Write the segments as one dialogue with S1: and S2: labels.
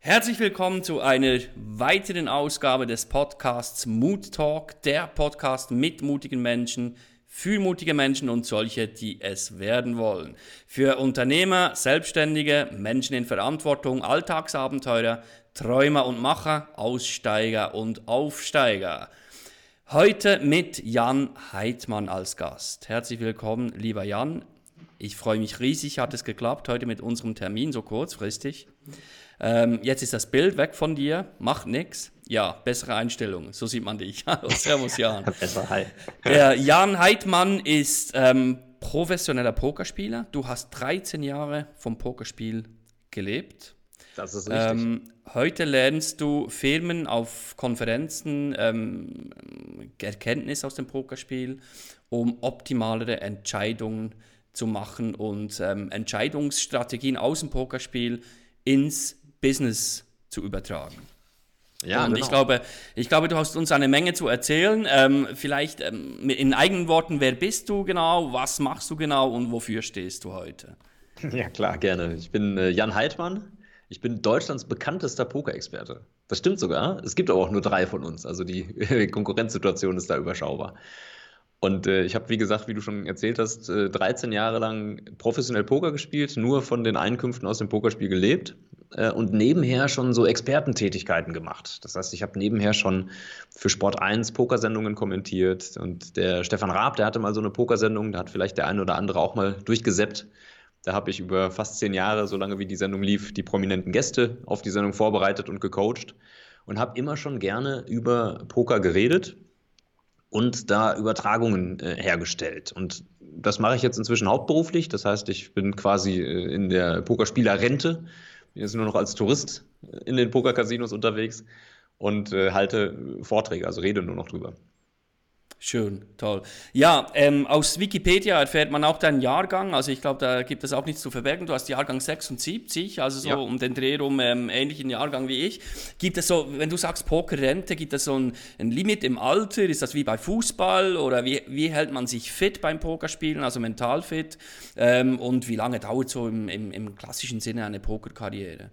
S1: Herzlich willkommen zu einer weiteren Ausgabe des Podcasts Mood Talk, der Podcast mit mutigen Menschen, für mutige Menschen und solche, die es werden wollen. Für Unternehmer, Selbstständige, Menschen in Verantwortung, Alltagsabenteurer, Träumer und Macher, Aussteiger und Aufsteiger. Heute mit Jan Heidmann als Gast. Herzlich willkommen, lieber Jan. Ich freue mich riesig, hat es geklappt heute mit unserem Termin so kurzfristig. Ähm, jetzt ist das Bild weg von dir, macht nichts. Ja, bessere Einstellung, so sieht man dich. Hallo, Servus Jan. Besser, hi. Der Jan Heidmann ist ähm, professioneller Pokerspieler. Du hast 13 Jahre vom Pokerspiel gelebt.
S2: Das ist richtig. Ähm,
S1: heute lernst du Firmen auf Konferenzen ähm, Erkenntnis aus dem Pokerspiel, um optimalere Entscheidungen zu machen und ähm, Entscheidungsstrategien aus dem Pokerspiel ins Business zu übertragen. Ja, und genau. ich glaube, ich glaube, du hast uns eine Menge zu erzählen. Ähm, vielleicht ähm, in eigenen Worten, wer bist du genau, was machst du genau und wofür stehst du heute?
S2: Ja, klar, gerne. Ich bin äh, Jan Heidmann. Ich bin Deutschlands bekanntester Pokerexperte. Das stimmt sogar. Es gibt aber auch nur drei von uns. Also die Konkurrenzsituation ist da überschaubar. Und äh, ich habe, wie gesagt, wie du schon erzählt hast, äh, 13 Jahre lang professionell Poker gespielt, nur von den Einkünften aus dem Pokerspiel gelebt äh, und nebenher schon so Expertentätigkeiten gemacht. Das heißt, ich habe nebenher schon für Sport 1 Pokersendungen kommentiert und der Stefan Raab, der hatte mal so eine Pokersendung, da hat vielleicht der eine oder andere auch mal durchgesäppt. Da habe ich über fast zehn Jahre, so lange wie die Sendung lief, die prominenten Gäste auf die Sendung vorbereitet und gecoacht und habe immer schon gerne über Poker geredet und da Übertragungen äh, hergestellt. Und das mache ich jetzt inzwischen hauptberuflich. Das heißt, ich bin quasi äh, in der Pokerspielerrente. Bin jetzt nur noch als Tourist äh, in den Pokercasinos unterwegs und äh, halte Vorträge, also rede nur noch drüber.
S1: Schön, toll. Ja, ähm, aus Wikipedia erfährt man auch deinen Jahrgang. Also ich glaube, da gibt es auch nichts zu verbergen. Du hast Jahrgang 76, also so ja. um den Dreh rum ähm, ähnlichen Jahrgang wie ich. Gibt es so, wenn du sagst Pokerrente, gibt es so ein, ein, Limit im Alter? Ist das wie bei Fußball oder wie, wie hält man sich fit beim Pokerspielen, also mental fit? Ähm, und wie lange dauert so im, im, im klassischen Sinne eine Pokerkarriere?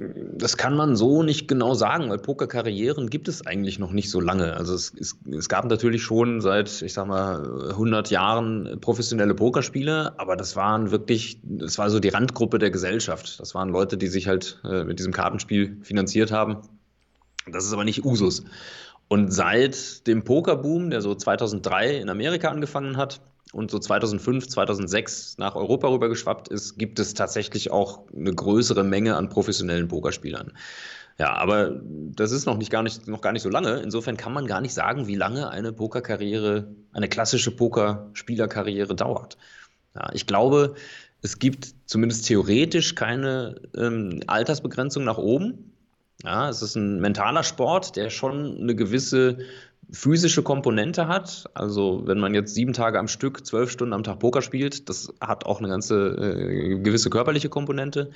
S2: Das kann man so nicht genau sagen, weil Pokerkarrieren gibt es eigentlich noch nicht so lange. Also es, es, es, gab natürlich schon seit, ich sag mal, 100 Jahren professionelle Pokerspiele, aber das waren wirklich, das war so die Randgruppe der Gesellschaft. Das waren Leute, die sich halt äh, mit diesem Kartenspiel finanziert haben. Das ist aber nicht Usus. Und seit dem Pokerboom, der so 2003 in Amerika angefangen hat, und so 2005, 2006 nach Europa rübergeschwappt ist, gibt es tatsächlich auch eine größere Menge an professionellen Pokerspielern. Ja, aber das ist noch nicht gar nicht, noch gar nicht so lange. Insofern kann man gar nicht sagen, wie lange eine Pokerkarriere, eine klassische Pokerspielerkarriere dauert. Ja, ich glaube, es gibt zumindest theoretisch keine ähm, Altersbegrenzung nach oben. Ja, es ist ein mentaler Sport, der schon eine gewisse physische Komponente hat. Also wenn man jetzt sieben Tage am Stück, zwölf Stunden am Tag Poker spielt, das hat auch eine ganze äh, gewisse körperliche Komponente.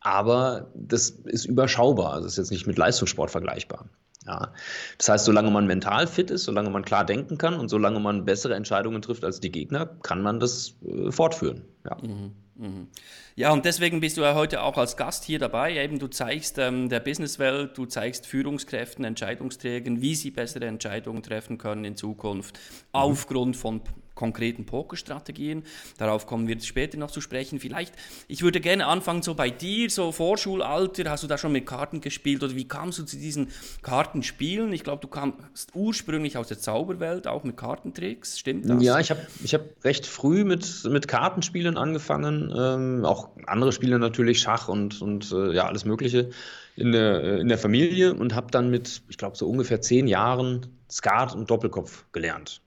S2: Aber das ist überschaubar. Also ist jetzt nicht mit Leistungssport vergleichbar. Ja. Das heißt, solange man mental fit ist, solange man klar denken kann und solange man bessere Entscheidungen trifft als die Gegner, kann man das äh, fortführen. Ja. Mhm.
S1: Mhm. Ja, und deswegen bist du ja heute auch als Gast hier dabei. Eben, du zeigst ähm, der Businesswelt, du zeigst Führungskräften, Entscheidungsträgern, wie sie bessere Entscheidungen treffen können in Zukunft, mhm. aufgrund von konkreten Pokerstrategien. Darauf kommen wir später noch zu sprechen. Vielleicht, ich würde gerne anfangen, so bei dir, so Vorschulalter, hast du da schon mit Karten gespielt oder wie kamst du zu diesen Kartenspielen? Ich glaube, du kamst ursprünglich aus der Zauberwelt, auch mit Kartentricks, stimmt das?
S2: Ja, ich habe ich hab recht früh mit, mit Kartenspielen angefangen, ähm, auch andere Spiele natürlich, Schach und, und äh, ja, alles Mögliche in der, äh, in der Familie und habe dann mit, ich glaube, so ungefähr zehn Jahren Skat und Doppelkopf gelernt.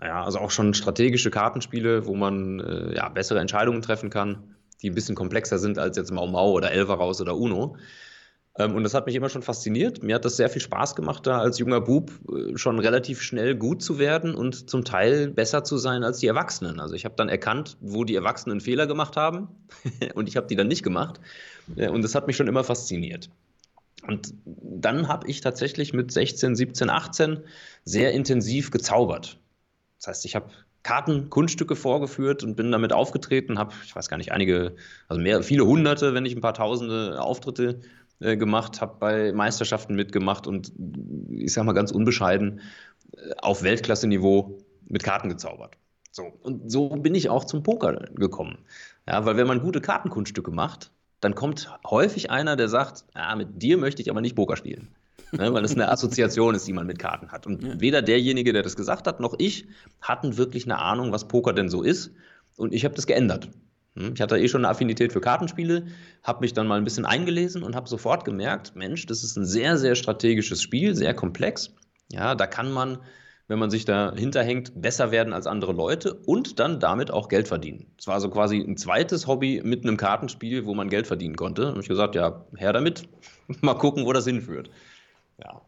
S2: Ja, also auch schon strategische Kartenspiele, wo man äh, ja, bessere Entscheidungen treffen kann, die ein bisschen komplexer sind als jetzt Mau Mau oder Elva oder Uno. Ähm, und das hat mich immer schon fasziniert. Mir hat das sehr viel Spaß gemacht, da als junger Bub äh, schon relativ schnell gut zu werden und zum Teil besser zu sein als die Erwachsenen. Also ich habe dann erkannt, wo die Erwachsenen Fehler gemacht haben und ich habe die dann nicht gemacht. Äh, und das hat mich schon immer fasziniert. Und dann habe ich tatsächlich mit 16, 17, 18 sehr intensiv gezaubert. Das heißt, ich habe Karten, Kunststücke vorgeführt und bin damit aufgetreten, habe, ich weiß gar nicht, einige, also mehr, viele hunderte, wenn nicht ein paar tausende Auftritte äh, gemacht, habe bei Meisterschaften mitgemacht und ich sage mal ganz unbescheiden äh, auf Weltklasse-Niveau mit Karten gezaubert. So. Und so bin ich auch zum Poker gekommen. Ja, weil wenn man gute Kartenkunststücke macht, dann kommt häufig einer, der sagt, ah, mit dir möchte ich aber nicht Poker spielen. Ne, weil das eine Assoziation ist, die man mit Karten hat. Und ja. weder derjenige, der das gesagt hat, noch ich hatten wirklich eine Ahnung, was Poker denn so ist. Und ich habe das geändert. Hm, ich hatte eh schon eine Affinität für Kartenspiele, habe mich dann mal ein bisschen eingelesen und habe sofort gemerkt, Mensch, das ist ein sehr, sehr strategisches Spiel, sehr komplex. Ja, da kann man wenn man sich dahinter hängt, besser werden als andere Leute und dann damit auch Geld verdienen. Es war so quasi ein zweites Hobby mit einem Kartenspiel, wo man Geld verdienen konnte. Da habe ich gesagt, ja, her damit, mal gucken, wo das hinführt. Ja.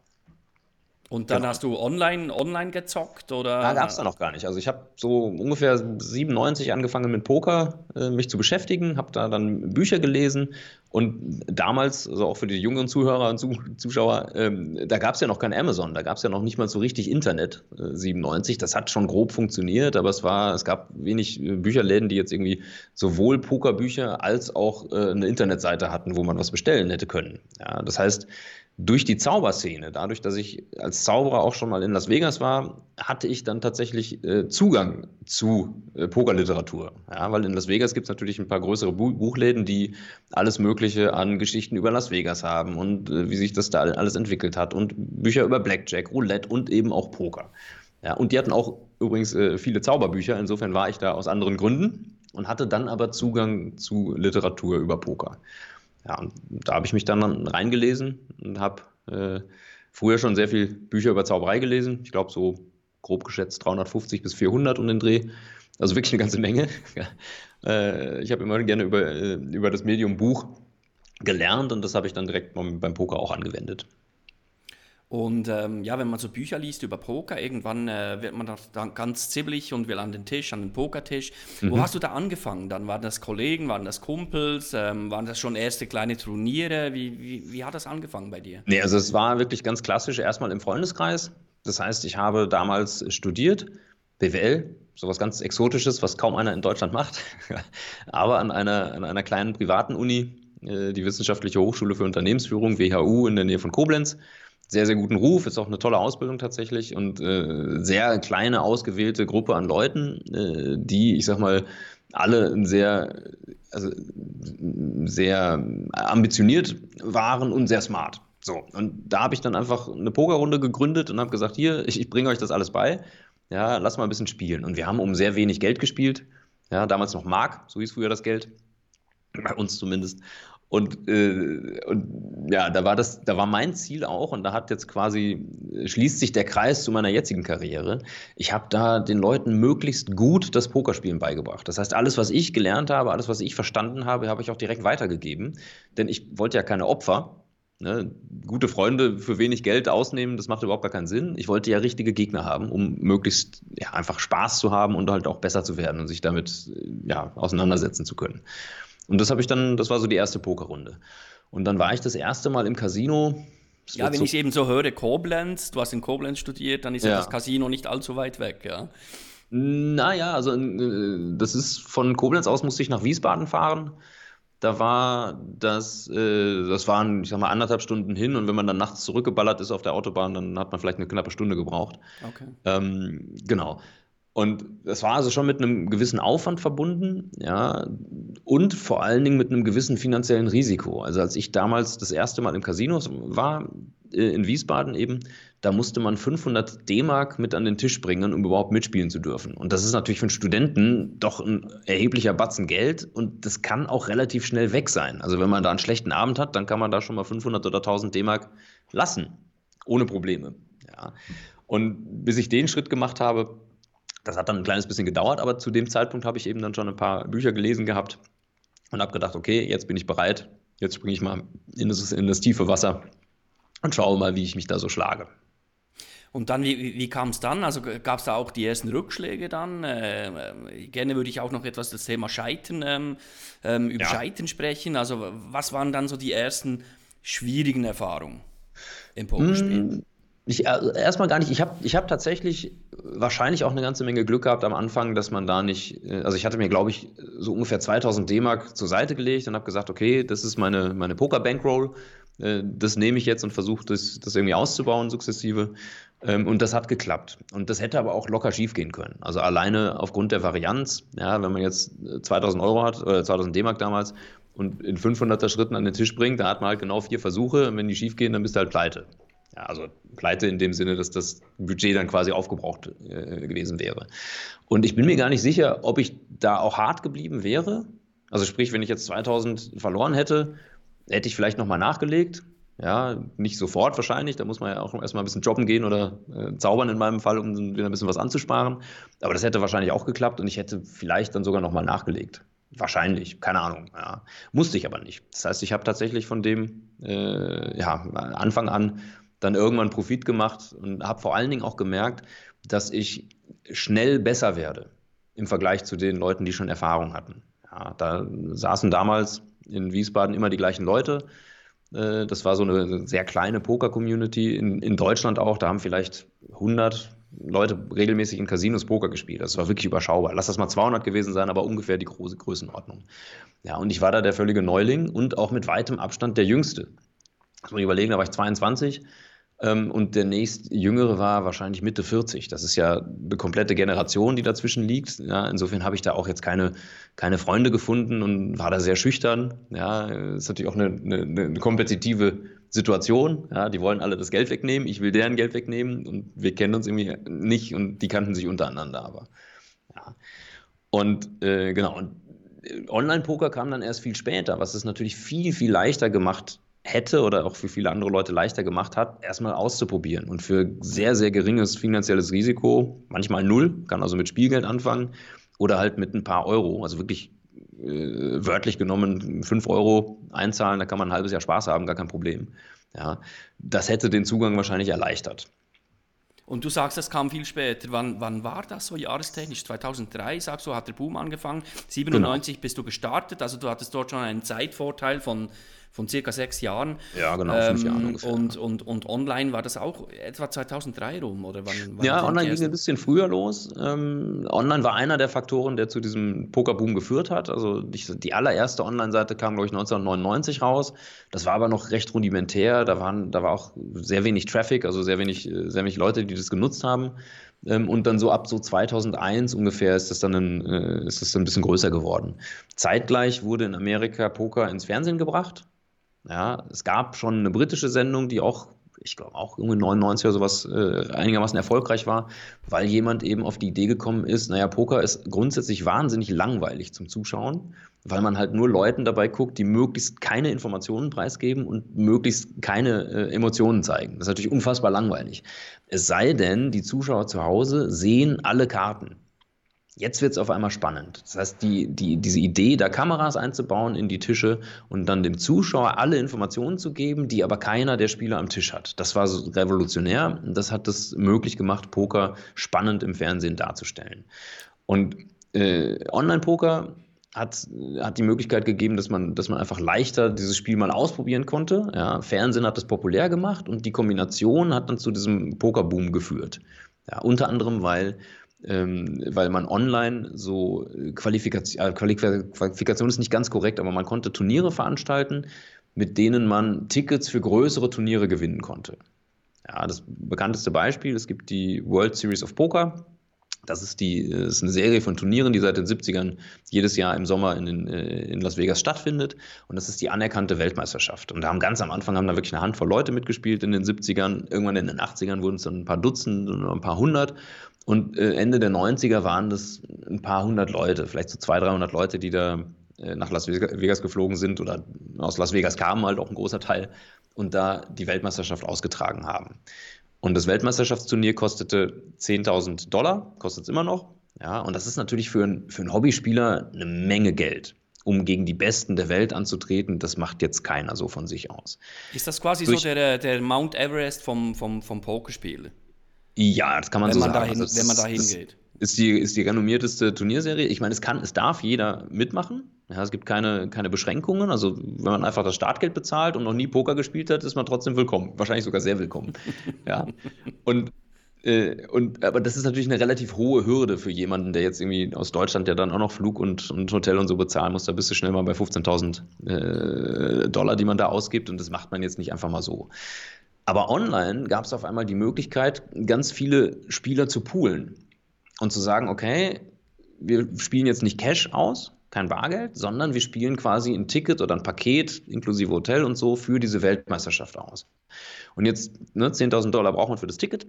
S1: Und dann genau. hast du online, online gezockt oder?
S2: Da gab es da noch gar nicht. Also ich habe so ungefähr 97 angefangen mit Poker äh, mich zu beschäftigen, habe da dann Bücher gelesen und damals, also auch für die jüngeren Zuhörer und Zuschauer, ähm, da gab es ja noch kein Amazon, da gab es ja noch nicht mal so richtig Internet, äh, 97. Das hat schon grob funktioniert, aber es war, es gab wenig äh, Bücherläden, die jetzt irgendwie sowohl Pokerbücher als auch äh, eine Internetseite hatten, wo man was bestellen hätte können. Ja, das heißt, durch die Zauberszene, dadurch, dass ich als Zauberer auch schon mal in Las Vegas war, hatte ich dann tatsächlich äh, Zugang zu äh, Pokerliteratur. Ja, weil in Las Vegas gibt es natürlich ein paar größere Bu Buchläden, die alles Mögliche an Geschichten über Las Vegas haben und äh, wie sich das da alles entwickelt hat und Bücher über Blackjack, Roulette und eben auch Poker. Ja, und die hatten auch übrigens äh, viele Zauberbücher, insofern war ich da aus anderen Gründen und hatte dann aber Zugang zu Literatur über Poker ja, und da habe ich mich dann reingelesen und habe äh, früher schon sehr viel Bücher über Zauberei gelesen. Ich glaube, so grob geschätzt 350 bis 400 um den Dreh. Also wirklich eine ganze Menge. äh, ich habe immer gerne über, äh, über das Medium Buch gelernt und das habe ich dann direkt beim Poker auch angewendet.
S1: Und ähm, ja, wenn man so Bücher liest über Poker, irgendwann äh, wird man dann ganz zibbelig und will an den Tisch, an den Pokertisch. Mhm. Wo hast du da angefangen? Dann waren das Kollegen, waren das Kumpels, ähm, waren das schon erste kleine Turniere? Wie, wie, wie hat das angefangen bei dir?
S2: Nee, also es war wirklich ganz klassisch erstmal im Freundeskreis. Das heißt, ich habe damals studiert, BWL, sowas ganz Exotisches, was kaum einer in Deutschland macht, aber an einer, an einer kleinen privaten Uni, äh, die Wissenschaftliche Hochschule für Unternehmensführung, WHU, in der Nähe von Koblenz sehr, sehr guten Ruf, ist auch eine tolle Ausbildung tatsächlich und äh, sehr kleine, ausgewählte Gruppe an Leuten, äh, die, ich sag mal, alle sehr, also, sehr ambitioniert waren und sehr smart. So, und da habe ich dann einfach eine Pokerrunde gegründet und habe gesagt, hier, ich, ich bringe euch das alles bei. Ja, lass mal ein bisschen spielen. Und wir haben um sehr wenig Geld gespielt. Ja, damals noch Mark, so hieß früher das Geld. Bei uns zumindest. Und, äh, und ja, da war das, da war mein Ziel auch, und da hat jetzt quasi, schließt sich der Kreis zu meiner jetzigen Karriere. Ich habe da den Leuten möglichst gut das Pokerspielen beigebracht. Das heißt, alles, was ich gelernt habe, alles, was ich verstanden habe, habe ich auch direkt weitergegeben. Denn ich wollte ja keine Opfer. Ne? Gute Freunde für wenig Geld ausnehmen, das macht überhaupt gar keinen Sinn. Ich wollte ja richtige Gegner haben, um möglichst ja, einfach Spaß zu haben und halt auch besser zu werden und sich damit ja, auseinandersetzen zu können. Und das habe ich dann, das war so die erste Pokerrunde. Und dann war ich das erste Mal im Casino.
S1: Ja, wenn so ich eben so höre, Koblenz, du hast in Koblenz studiert, dann ist ja, das Casino nicht allzu weit weg, ja.
S2: Naja, also äh, das ist von Koblenz aus musste ich nach Wiesbaden fahren. Da war das, äh, das waren, ich sag mal, anderthalb Stunden hin und wenn man dann nachts zurückgeballert ist auf der Autobahn, dann hat man vielleicht eine knappe Stunde gebraucht. Okay. Ähm, genau. Und das war also schon mit einem gewissen Aufwand verbunden, ja, und vor allen Dingen mit einem gewissen finanziellen Risiko. Also als ich damals das erste Mal im Casino war, äh, in Wiesbaden eben, da musste man 500 D-Mark mit an den Tisch bringen, um überhaupt mitspielen zu dürfen. Und das ist natürlich für einen Studenten doch ein erheblicher Batzen Geld und das kann auch relativ schnell weg sein. Also wenn man da einen schlechten Abend hat, dann kann man da schon mal 500 oder 1000 D-Mark lassen, ohne Probleme. Ja. Und bis ich den Schritt gemacht habe, das hat dann ein kleines bisschen gedauert, aber zu dem Zeitpunkt habe ich eben dann schon ein paar Bücher gelesen gehabt und habe gedacht, okay, jetzt bin ich bereit, jetzt springe ich mal in das, in das tiefe Wasser und schaue mal, wie ich mich da so schlage.
S1: Und dann, wie, wie kam es dann? Also gab es da auch die ersten Rückschläge dann? Äh, äh, gerne würde ich auch noch etwas das Thema Scheitern, ähm, ähm, über ja. Scheitern sprechen. Also was waren dann so die ersten schwierigen Erfahrung im Pokerspiel?
S2: Ich, äh, erstmal gar nicht. Ich habe ich hab tatsächlich wahrscheinlich auch eine ganze Menge Glück gehabt am Anfang, dass man da nicht, äh, also ich hatte mir, glaube ich, so ungefähr 2000 D-Mark zur Seite gelegt und habe gesagt, okay, das ist meine, meine Poker-Bankroll. Äh, das nehme ich jetzt und versuche das, das irgendwie auszubauen sukzessive. Ähm, und das hat geklappt. Und das hätte aber auch locker schief gehen können. Also alleine aufgrund der Varianz, ja, wenn man jetzt 2000 Euro hat, oder 2000 D-Mark damals, und in 500er Schritten an den Tisch bringt, da hat man halt genau vier Versuche. Und wenn die schief gehen, dann bist du halt pleite. Ja, also pleite in dem Sinne, dass das Budget dann quasi aufgebraucht äh, gewesen wäre. Und ich bin mir gar nicht sicher, ob ich da auch hart geblieben wäre. Also sprich, wenn ich jetzt 2000 verloren hätte, hätte ich vielleicht nochmal nachgelegt. Ja, nicht sofort wahrscheinlich, da muss man ja auch erstmal ein bisschen jobben gehen oder äh, zaubern in meinem Fall, um wieder ein bisschen was anzusparen. Aber das hätte wahrscheinlich auch geklappt und ich hätte vielleicht dann sogar nochmal nachgelegt. Wahrscheinlich, keine Ahnung. Ja. Musste ich aber nicht. Das heißt, ich habe tatsächlich von dem äh, ja, Anfang an dann irgendwann Profit gemacht und habe vor allen Dingen auch gemerkt, dass ich schnell besser werde im Vergleich zu den Leuten, die schon Erfahrung hatten. Ja, da saßen damals in Wiesbaden immer die gleichen Leute. Äh, das war so eine sehr kleine Poker-Community in, in Deutschland auch. Da haben vielleicht 100 Leute regelmäßig in Casinos Poker gespielt. Das war wirklich überschaubar. Lass das mal 200 gewesen sein, aber ungefähr die große Größenordnung. Ja, und ich war da der völlige Neuling und auch mit weitem Abstand der Jüngste. Muss man überlegen, da war ich 22 ähm, und der nächst Jüngere war wahrscheinlich Mitte 40. Das ist ja eine komplette Generation, die dazwischen liegt. Ja, insofern habe ich da auch jetzt keine, keine Freunde gefunden und war da sehr schüchtern. Ja, ist natürlich auch eine, eine, eine kompetitive Situation. Ja, die wollen alle das Geld wegnehmen. Ich will deren Geld wegnehmen und wir kennen uns irgendwie nicht und die kannten sich untereinander aber. Ja. Und äh, genau, und äh, Online-Poker kam dann erst viel später, was es natürlich viel, viel leichter gemacht hätte oder auch für viele andere Leute leichter gemacht hat, erstmal auszuprobieren und für sehr, sehr geringes finanzielles Risiko, manchmal null, kann also mit Spielgeld anfangen oder halt mit ein paar Euro, also wirklich äh, wörtlich genommen fünf Euro einzahlen, da kann man ein halbes Jahr Spaß haben, gar kein Problem. Ja, das hätte den Zugang wahrscheinlich erleichtert.
S1: Und du sagst, das kam viel später. Wann, wann war das so jahrestechnisch? 2003, sagst du, hat der Boom angefangen. 97 genau. bist du gestartet, also du hattest dort schon einen Zeitvorteil von von circa sechs Jahren.
S2: Ja, genau, ähm, fünf Jahren ungefähr.
S1: Und, und, und online war das auch etwa 2003 rum? Oder wann,
S2: wann ja, online ging ein bisschen früher los. Ähm, online war einer der Faktoren, der zu diesem Pokerboom geführt hat. Also die, allererste Online-Seite kam, glaube ich, 1999 raus. Das war aber noch recht rudimentär. Da, waren, da war auch sehr wenig Traffic, also sehr wenig, sehr wenig Leute, die das genutzt haben. Ähm, und dann so ab so 2001 ungefähr ist das dann ein, äh, ist das dann ein bisschen größer geworden. Zeitgleich wurde in Amerika Poker ins Fernsehen gebracht. Ja, es gab schon eine britische Sendung, die auch, ich glaube auch irgendwie 99 oder sowas äh, einigermaßen erfolgreich war, weil jemand eben auf die Idee gekommen ist, naja, Poker ist grundsätzlich wahnsinnig langweilig zum Zuschauen, weil man halt nur Leuten dabei guckt, die möglichst keine Informationen preisgeben und möglichst keine äh, Emotionen zeigen. Das ist natürlich unfassbar langweilig. Es sei denn, die Zuschauer zu Hause sehen alle Karten. Jetzt wird es auf einmal spannend. Das heißt, die, die, diese Idee, da Kameras einzubauen in die Tische und dann dem Zuschauer alle Informationen zu geben, die aber keiner der Spieler am Tisch hat. Das war so revolutionär. Das hat es möglich gemacht, Poker spannend im Fernsehen darzustellen. Und äh, Online-Poker hat, hat die Möglichkeit gegeben, dass man, dass man einfach leichter dieses Spiel mal ausprobieren konnte. Ja, Fernsehen hat das populär gemacht und die Kombination hat dann zu diesem Pokerboom geführt. Ja, unter anderem, weil ähm, weil man online so äh, Qualifikation, äh, Qualifikation ist nicht ganz korrekt, aber man konnte Turniere veranstalten, mit denen man Tickets für größere Turniere gewinnen konnte. Ja, das bekannteste Beispiel, es gibt die World Series of Poker. Das ist, die, das ist eine Serie von Turnieren, die seit den 70ern jedes Jahr im Sommer in, den, äh, in Las Vegas stattfindet. Und das ist die anerkannte Weltmeisterschaft. Und da haben ganz am Anfang haben da wirklich eine Handvoll Leute mitgespielt in den 70ern. Irgendwann in den 80ern wurden es dann ein paar Dutzend oder ein paar hundert. Und äh, Ende der 90er waren das ein paar hundert Leute, vielleicht so 200, 300 Leute, die da äh, nach Las Vegas geflogen sind oder aus Las Vegas kamen halt auch ein großer Teil und da die Weltmeisterschaft ausgetragen haben. Und das Weltmeisterschaftsturnier kostete 10.000 Dollar, kostet es immer noch. Ja, und das ist natürlich für, ein, für einen Hobbyspieler eine Menge Geld um gegen die Besten der Welt anzutreten, das macht jetzt keiner so von sich aus.
S1: Ist das quasi Durch, so der, der Mount Everest vom, vom, vom Pokerspiel?
S2: Ja, das kann man
S1: wenn
S2: so man
S1: sagen.
S2: Dahin,
S1: also wenn man da hingeht.
S2: Ist die, ist die renommierteste Turnierserie. Ich meine, es kann, es darf jeder mitmachen. Ja, es gibt keine, keine Beschränkungen. Also wenn man einfach das Startgeld bezahlt und noch nie Poker gespielt hat, ist man trotzdem willkommen. Wahrscheinlich sogar sehr willkommen. ja. Und, äh, und aber das ist natürlich eine relativ hohe Hürde für jemanden, der jetzt irgendwie aus Deutschland, der dann auch noch Flug und, und Hotel und so bezahlen muss. Da bist du schnell mal bei 15.000 äh, Dollar, die man da ausgibt. Und das macht man jetzt nicht einfach mal so. Aber online gab es auf einmal die Möglichkeit, ganz viele Spieler zu poolen und zu sagen, okay, wir spielen jetzt nicht Cash aus, kein Bargeld, sondern wir spielen quasi ein Ticket oder ein Paket inklusive Hotel und so für diese Weltmeisterschaft aus. Und jetzt ne, 10.000 Dollar braucht man für das Ticket.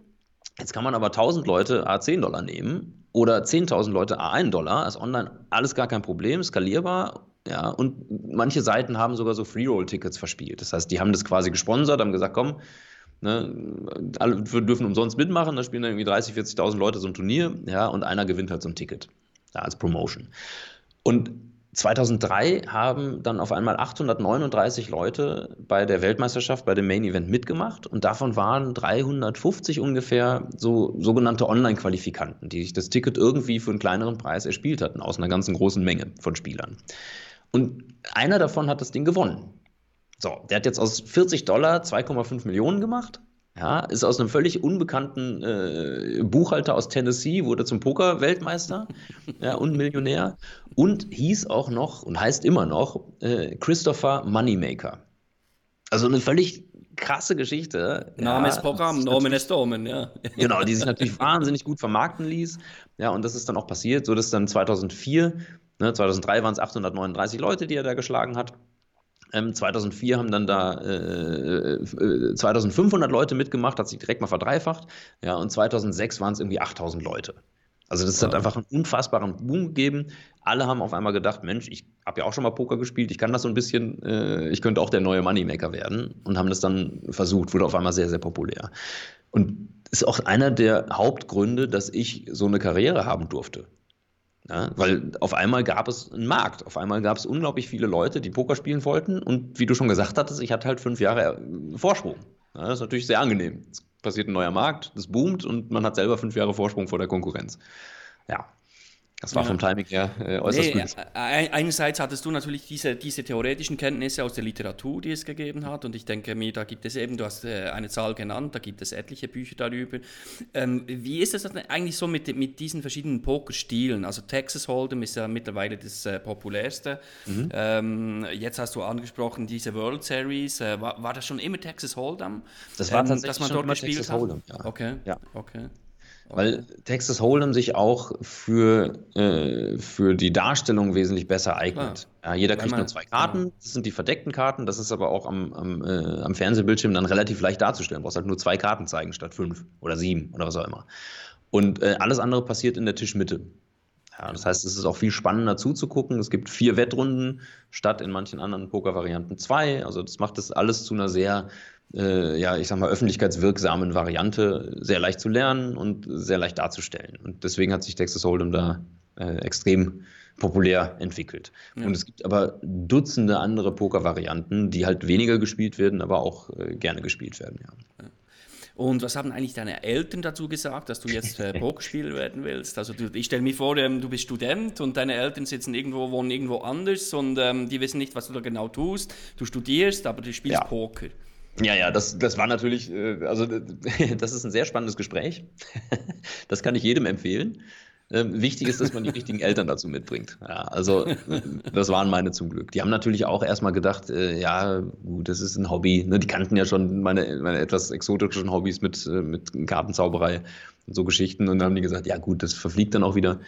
S2: Jetzt kann man aber 1.000 Leute A10 Dollar nehmen oder 10.000 Leute A1 Dollar. Ist online alles gar kein Problem, skalierbar. Ja, und manche Seiten haben sogar so Free-Roll-Tickets verspielt. Das heißt, die haben das quasi gesponsert, haben gesagt, komm, Ne, alle dürfen umsonst mitmachen, da spielen dann irgendwie 30.000, 40.000 Leute so ein Turnier, ja, und einer gewinnt halt so ein Ticket ja, als Promotion. Und 2003 haben dann auf einmal 839 Leute bei der Weltmeisterschaft, bei dem Main Event mitgemacht und davon waren 350 ungefähr so sogenannte Online-Qualifikanten, die sich das Ticket irgendwie für einen kleineren Preis erspielt hatten, aus einer ganzen großen Menge von Spielern. Und einer davon hat das Ding gewonnen. So, der hat jetzt aus 40 Dollar 2,5 Millionen gemacht ja, ist aus einem völlig unbekannten äh, Buchhalter aus Tennessee, wurde zum Poker-Weltmeister ja, und Millionär und hieß auch noch und heißt immer noch äh, Christopher Moneymaker. Also eine völlig krasse Geschichte.
S1: Name ja, ist Programm, Nomen ist Domen, ja.
S2: Genau, die sich natürlich wahnsinnig gut vermarkten ließ. Ja, und das ist dann auch passiert, so dass dann 2004, ne, 2003 waren es 839 Leute, die er da geschlagen hat. 2004 ähm, haben dann da äh, äh, 2500 Leute mitgemacht, hat sich direkt mal verdreifacht. Ja, und 2006 waren es irgendwie 8000 Leute. Also das hat einfach einen unfassbaren Boom gegeben. Alle haben auf einmal gedacht, Mensch, ich habe ja auch schon mal Poker gespielt, ich kann das so ein bisschen, äh, ich könnte auch der neue Moneymaker werden und haben das dann versucht, wurde auf einmal sehr, sehr populär. Und ist auch einer der Hauptgründe, dass ich so eine Karriere haben durfte. Ja, weil auf einmal gab es einen Markt, auf einmal gab es unglaublich viele Leute, die Poker spielen wollten und wie du schon gesagt hattest, ich hatte halt fünf Jahre äh, Vorsprung. Ja, das ist natürlich sehr angenehm. Es passiert ein neuer Markt, das boomt und man hat selber fünf Jahre Vorsprung vor der Konkurrenz. Ja, das war ja. vom Timing her äh, äußerst nee, gut.
S1: Äh, einerseits hattest du natürlich diese, diese theoretischen Kenntnisse aus der Literatur, die es gegeben hat. Und ich denke mir, da gibt es eben, du hast äh, eine Zahl genannt, da gibt es etliche Bücher darüber. Ähm, wie ist es eigentlich so mit, mit diesen verschiedenen Pokerstilen? Also Texas Hold'em ist ja mittlerweile das äh, populärste. Mhm. Ähm, jetzt hast du angesprochen, diese World Series. Äh, war, war, das schon immer Texas Hold'em?
S2: Das war ähm, tatsächlich dass man dort gespielt Texas Hold'em,
S1: ja. Okay, ja. okay.
S2: Weil Texas Hold'em sich auch für, äh, für die Darstellung wesentlich besser eignet. Ja, jeder kriegt nur zwei Karten, genau. das sind die verdeckten Karten, das ist aber auch am, am, äh, am Fernsehbildschirm dann relativ leicht darzustellen. Du brauchst halt nur zwei Karten zeigen statt fünf oder sieben oder was auch immer. Und äh, alles andere passiert in der Tischmitte. Ja, das heißt, es ist auch viel spannender zuzugucken. Es gibt vier Wettrunden statt in manchen anderen Poker-Varianten zwei. Also das macht das alles zu einer sehr äh, ja, ich sag mal, öffentlichkeitswirksamen Variante sehr leicht zu lernen und sehr leicht darzustellen. Und deswegen hat sich Texas Hold'em da äh, extrem populär entwickelt. Ja. Und es gibt aber Dutzende andere Poker-Varianten, die halt weniger gespielt werden, aber auch äh, gerne gespielt werden. Ja.
S1: Und was haben eigentlich deine Eltern dazu gesagt, dass du jetzt äh, Pokerspieler werden willst? Also du, ich stelle mir vor, ähm, du bist Student und deine Eltern sitzen irgendwo, wohnen irgendwo anders und ähm, die wissen nicht, was du da genau tust. Du studierst, aber du spielst ja. Poker.
S2: Ja, ja, das, das war natürlich, äh, also das ist ein sehr spannendes Gespräch. Das kann ich jedem empfehlen. Ähm, wichtig ist, dass man die richtigen Eltern dazu mitbringt. Ja, also das waren meine zum Glück. Die haben natürlich auch erstmal gedacht, äh, ja, gut, das ist ein Hobby. Ne? Die kannten ja schon meine, meine etwas exotischen Hobbys mit, äh, mit Kartenzauberei und so Geschichten. Und dann haben die gesagt, ja gut, das verfliegt dann auch wieder.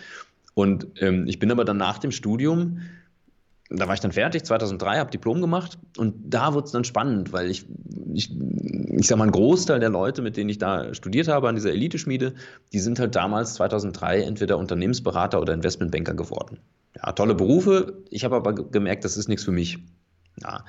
S2: Und ähm, ich bin aber dann nach dem Studium da war ich dann fertig, 2003, habe Diplom gemacht und da wurde es dann spannend, weil ich, ich, ich sag mal, ein Großteil der Leute, mit denen ich da studiert habe an dieser Eliteschmiede, die sind halt damals 2003 entweder Unternehmensberater oder Investmentbanker geworden. Ja, tolle Berufe, ich habe aber gemerkt, das ist nichts für mich. Ja.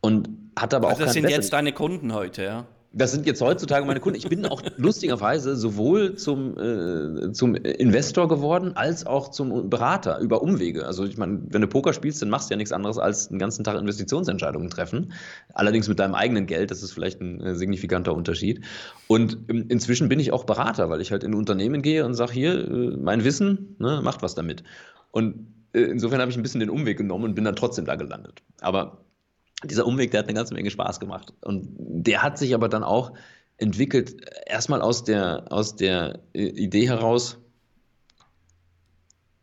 S2: Und hatte aber also
S1: auch. Das sind jetzt deine Kunden heute, ja?
S2: Das sind jetzt heutzutage meine Kunden. Ich bin auch lustigerweise sowohl zum, äh, zum Investor geworden als auch zum Berater über Umwege. Also ich meine, wenn du Poker spielst, dann machst du ja nichts anderes als den ganzen Tag Investitionsentscheidungen treffen. Allerdings mit deinem eigenen Geld, das ist vielleicht ein äh, signifikanter Unterschied. Und ähm, inzwischen bin ich auch Berater, weil ich halt in Unternehmen gehe und sage, hier, äh, mein Wissen, ne, macht was damit. Und äh, insofern habe ich ein bisschen den Umweg genommen und bin dann trotzdem da gelandet. Aber dieser Umweg, der hat eine ganze Menge Spaß gemacht. Und der hat sich aber dann auch entwickelt, erstmal aus der, aus der äh, Idee heraus,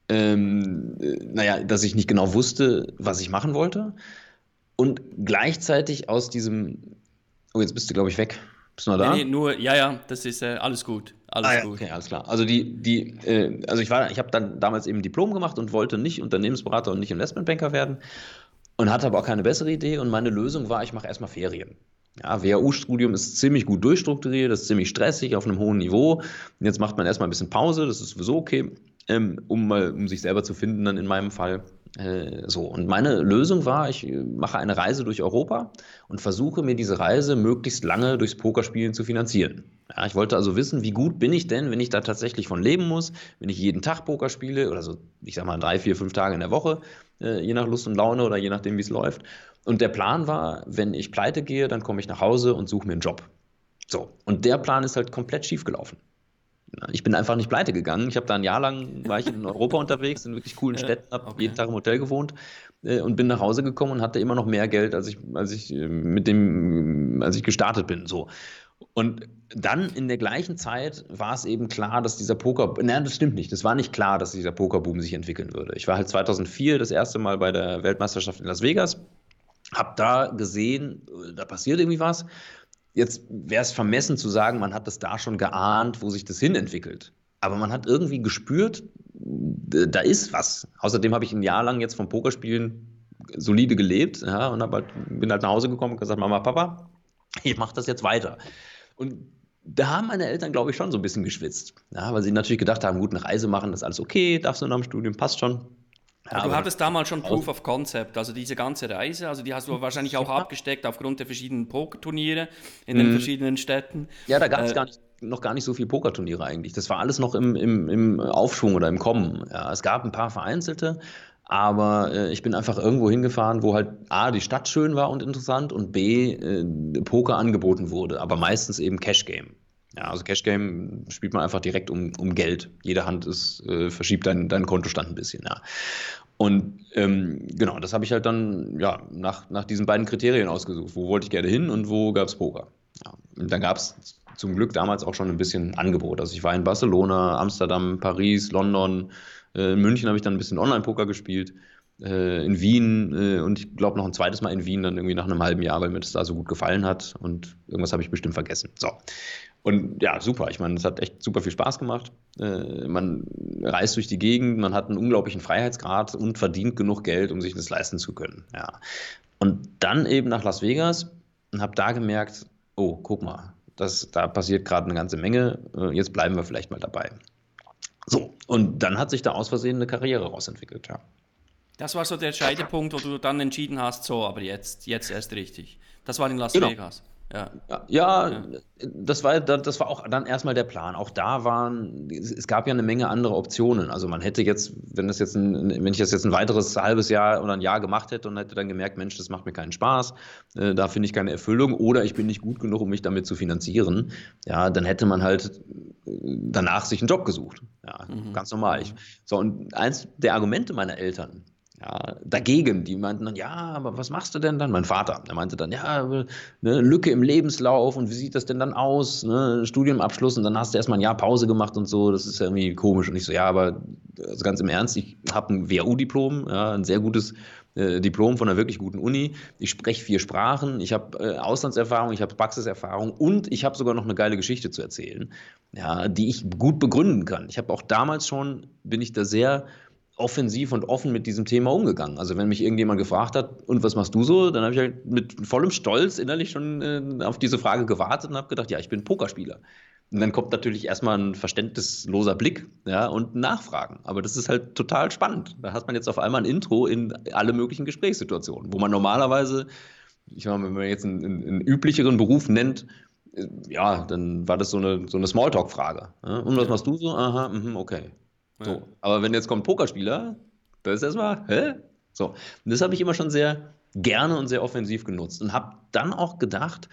S2: ähm, äh, naja, dass ich nicht genau wusste, was ich machen wollte. Und gleichzeitig aus diesem, oh, jetzt bist du, glaube ich, weg. Bist du noch da?
S1: Nee, nee, nur, ja, ja, das ist äh, alles gut. Alles
S2: ah, ja,
S1: gut.
S2: Okay, alles klar. Also die, die, äh, also ich war, ich habe dann damals eben Diplom gemacht und wollte nicht Unternehmensberater und nicht Investmentbanker werden und hatte aber auch keine bessere Idee. Und meine Lösung war, ich mache erstmal Ferien. Ja, WHU-Studium ist ziemlich gut durchstrukturiert, ist ziemlich stressig auf einem hohen Niveau. Jetzt macht man erstmal ein bisschen Pause, das ist sowieso okay, ähm, um um sich selber zu finden, dann in meinem Fall. Äh, so, und meine Lösung war, ich mache eine Reise durch Europa und versuche mir diese Reise möglichst lange durchs Pokerspielen zu finanzieren. Ja, ich wollte also wissen, wie gut bin ich denn, wenn ich da tatsächlich von leben muss, wenn ich jeden Tag Poker spiele oder so, ich sag mal drei, vier, fünf Tage in der Woche, äh, je nach Lust und Laune oder je nachdem, wie es läuft. Und der Plan war, wenn ich pleite gehe, dann komme ich nach Hause und suche mir einen Job. So, und der Plan ist halt komplett schief gelaufen. Ich bin einfach nicht pleite gegangen. Ich habe da ein Jahr lang, war ich in Europa unterwegs, in wirklich coolen Städten, habe okay. jeden Tag im Hotel gewohnt äh, und bin nach Hause gekommen und hatte immer noch mehr Geld, als ich, als ich äh, mit dem, als ich gestartet bin. So. Und dann in der gleichen Zeit war es eben klar, dass dieser Poker, nein, das stimmt nicht, das war nicht klar, dass dieser Pokerboom sich entwickeln würde. Ich war halt 2004 das erste Mal bei der Weltmeisterschaft in Las Vegas, habe da gesehen, da passiert irgendwie was. Jetzt wäre es vermessen zu sagen, man hat das da schon geahnt, wo sich das hin entwickelt. Aber man hat irgendwie gespürt, da ist was. Außerdem habe ich ein Jahr lang jetzt vom Pokerspielen solide gelebt ja, und halt, bin halt nach Hause gekommen und gesagt, Mama, Papa, ich mache das jetzt weiter. Und da haben meine Eltern, glaube ich, schon so ein bisschen geschwitzt. Ja, weil sie natürlich gedacht haben, gut, eine Reise machen, das ist alles okay, darfst du nach dem Studium, passt schon.
S1: Ja, du hattest damals schon Proof of Concept, also diese ganze Reise, also die hast du wahrscheinlich auch abgesteckt aufgrund der verschiedenen Pokerturniere in den mhm. verschiedenen Städten.
S2: Ja, da gab es äh, gar nicht, noch gar nicht so viele Pokerturniere eigentlich. Das war alles noch im, im, im Aufschwung oder im Kommen. Ja, es gab ein paar vereinzelte, aber äh, ich bin einfach irgendwo hingefahren, wo halt A, die Stadt schön war und interessant und B, äh, Poker angeboten wurde, aber meistens eben Cash Game. Ja, also Cash Game spielt man einfach direkt um, um Geld. Jede Hand ist, äh, verschiebt deinen dein Kontostand ein bisschen, ja. Und ähm, genau, das habe ich halt dann ja, nach, nach diesen beiden Kriterien ausgesucht. Wo wollte ich gerne hin und wo gab es Poker? Ja. Und dann gab es zum Glück damals auch schon ein bisschen Angebot. Also ich war in Barcelona, Amsterdam, Paris, London, äh, in München habe ich dann ein bisschen Online-Poker gespielt, äh, in Wien äh, und ich glaube noch ein zweites Mal in Wien, dann irgendwie nach einem halben Jahr, weil mir das da so gut gefallen hat und irgendwas habe ich bestimmt vergessen. So. Und ja, super. Ich meine, es hat echt super viel Spaß gemacht. Äh, man reist durch die Gegend, man hat einen unglaublichen Freiheitsgrad und verdient genug Geld, um sich das leisten zu können. Ja. Und dann eben nach Las Vegas und habe da gemerkt, oh, guck mal, das, da passiert gerade eine ganze Menge. Äh, jetzt bleiben wir vielleicht mal dabei. So, und dann hat sich da aus Versehen eine Karriere rausentwickelt, ja.
S1: Das war so der Scheidepunkt, wo du dann entschieden hast, so, aber jetzt, jetzt erst richtig. Das war in Las
S2: genau.
S1: Vegas.
S2: Ja. Ja, ja, Das, war, das war auch dann erstmal der Plan. Auch da waren, es gab ja eine Menge andere Optionen. Also man hätte jetzt, wenn das jetzt ein, wenn ich das jetzt ein weiteres halbes Jahr oder ein Jahr gemacht hätte und hätte dann gemerkt, Mensch, das macht mir keinen Spaß, äh, da finde ich keine Erfüllung oder ich bin nicht gut genug, um mich damit zu finanzieren, ja, dann hätte man halt äh, danach sich einen Job gesucht. Ja, mhm. ganz normal. Ich, so, und eins der Argumente meiner Eltern, ja, dagegen. Die meinten dann, ja, aber was machst du denn dann? Mein Vater, der meinte dann, ja, ne, Lücke im Lebenslauf und wie sieht das denn dann aus? Ne, Studienabschluss und dann hast du erstmal ein Jahr Pause gemacht und so, das ist ja irgendwie komisch. Und ich so, ja, aber also ganz im Ernst, ich habe ein WHU-Diplom, ja, ein sehr gutes äh, Diplom von einer wirklich guten Uni. Ich spreche vier Sprachen, ich habe äh, Auslandserfahrung, ich habe Praxiserfahrung und ich habe sogar noch eine geile Geschichte zu erzählen, ja, die ich gut begründen kann. Ich habe auch damals schon, bin ich da sehr offensiv und offen mit diesem Thema umgegangen. Also wenn mich irgendjemand gefragt hat, und was machst du so, dann habe ich halt mit vollem Stolz innerlich schon äh, auf diese Frage gewartet und habe gedacht, ja, ich bin Pokerspieler. Und dann kommt natürlich erstmal ein verständnisloser Blick ja, und Nachfragen. Aber das ist halt total spannend. Da hat man jetzt auf einmal ein Intro in alle möglichen Gesprächssituationen, wo man normalerweise, ich meine, wenn man jetzt einen, einen üblicheren Beruf nennt, äh, ja, dann war das so eine, so eine Smalltalk-Frage. Ja? Und was machst du so? Aha, mh, okay. So. Aber wenn jetzt kommt Pokerspieler, da ist erstmal, hä? So. Und das habe ich immer schon sehr gerne und sehr offensiv genutzt und habe dann auch gedacht,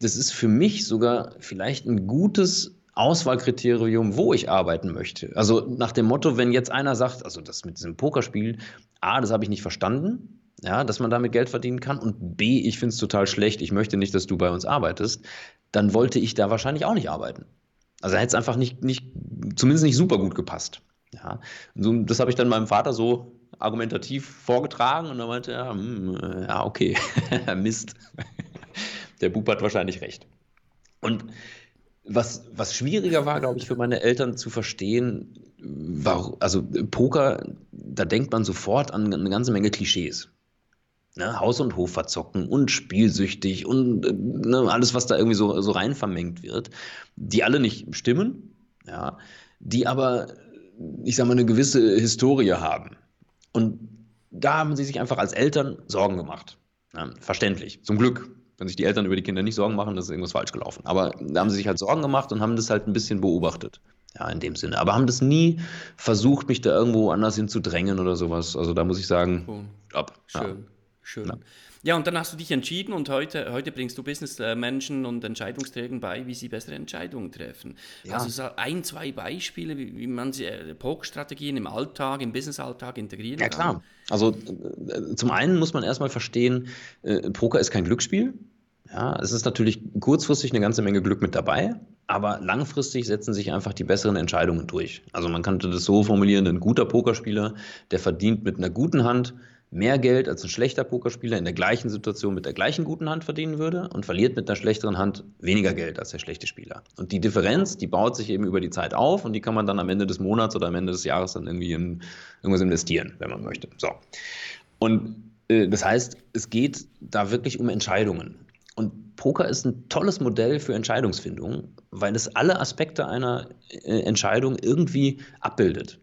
S2: das ist für mich sogar vielleicht ein gutes Auswahlkriterium, wo ich arbeiten möchte. Also nach dem Motto, wenn jetzt einer sagt, also das mit diesem Pokerspiel, A, das habe ich nicht verstanden, ja, dass man damit Geld verdienen kann und B, ich finde es total schlecht, ich möchte nicht, dass du bei uns arbeitest, dann wollte ich da wahrscheinlich auch nicht arbeiten. Also hätte es einfach nicht, nicht, zumindest nicht super gut gepasst. Ja, das habe ich dann meinem Vater so argumentativ vorgetragen und er meinte, ja, hm, äh, ja okay, Mist. Der Bub hat wahrscheinlich recht. Und was, was schwieriger war, glaube ich, für meine Eltern zu verstehen, war, also Poker, da denkt man sofort an eine ganze Menge Klischees. Ne, Haus und Hof verzocken und spielsüchtig und ne, alles, was da irgendwie so, so rein vermengt wird, die alle nicht stimmen, ja, die aber, ich sag mal, eine gewisse Historie haben. Und da haben sie sich einfach als Eltern Sorgen gemacht. Ja, verständlich, zum Glück. Wenn sich die Eltern über die Kinder nicht Sorgen machen, ist irgendwas falsch gelaufen. Aber da haben sie sich halt Sorgen gemacht und haben das halt ein bisschen beobachtet. Ja, in dem Sinne. Aber haben das nie versucht, mich da irgendwo anders hin zu drängen oder sowas. Also da muss ich sagen,
S1: ab. Schön. Ja. Schön. Ja. Ja. und dann hast du dich entschieden und heute, heute bringst du Businessmenschen und Entscheidungsträgern bei, wie sie bessere Entscheidungen treffen. Ja. Also so ein, zwei Beispiele, wie, wie man sie, äh, Pokerstrategien im Alltag, im Businessalltag integrieren
S2: kann. Ja, klar. Also äh, zum einen muss man erstmal verstehen, äh, Poker ist kein Glücksspiel. Ja, es ist natürlich kurzfristig eine ganze Menge Glück mit dabei, aber langfristig setzen sich einfach die besseren Entscheidungen durch. Also man könnte das so formulieren, ein guter Pokerspieler, der verdient mit einer guten Hand mehr Geld als ein schlechter Pokerspieler in der gleichen Situation mit der gleichen guten Hand verdienen würde und verliert mit einer schlechteren Hand weniger Geld als der schlechte Spieler. Und die Differenz, die baut sich eben über die Zeit auf und die kann man dann am Ende des Monats oder am Ende des Jahres dann irgendwie in irgendwas investieren, wenn man möchte. So. Und äh, das heißt, es geht da wirklich um Entscheidungen. Und Poker ist ein tolles Modell für Entscheidungsfindung, weil es alle Aspekte einer äh, Entscheidung irgendwie abbildet.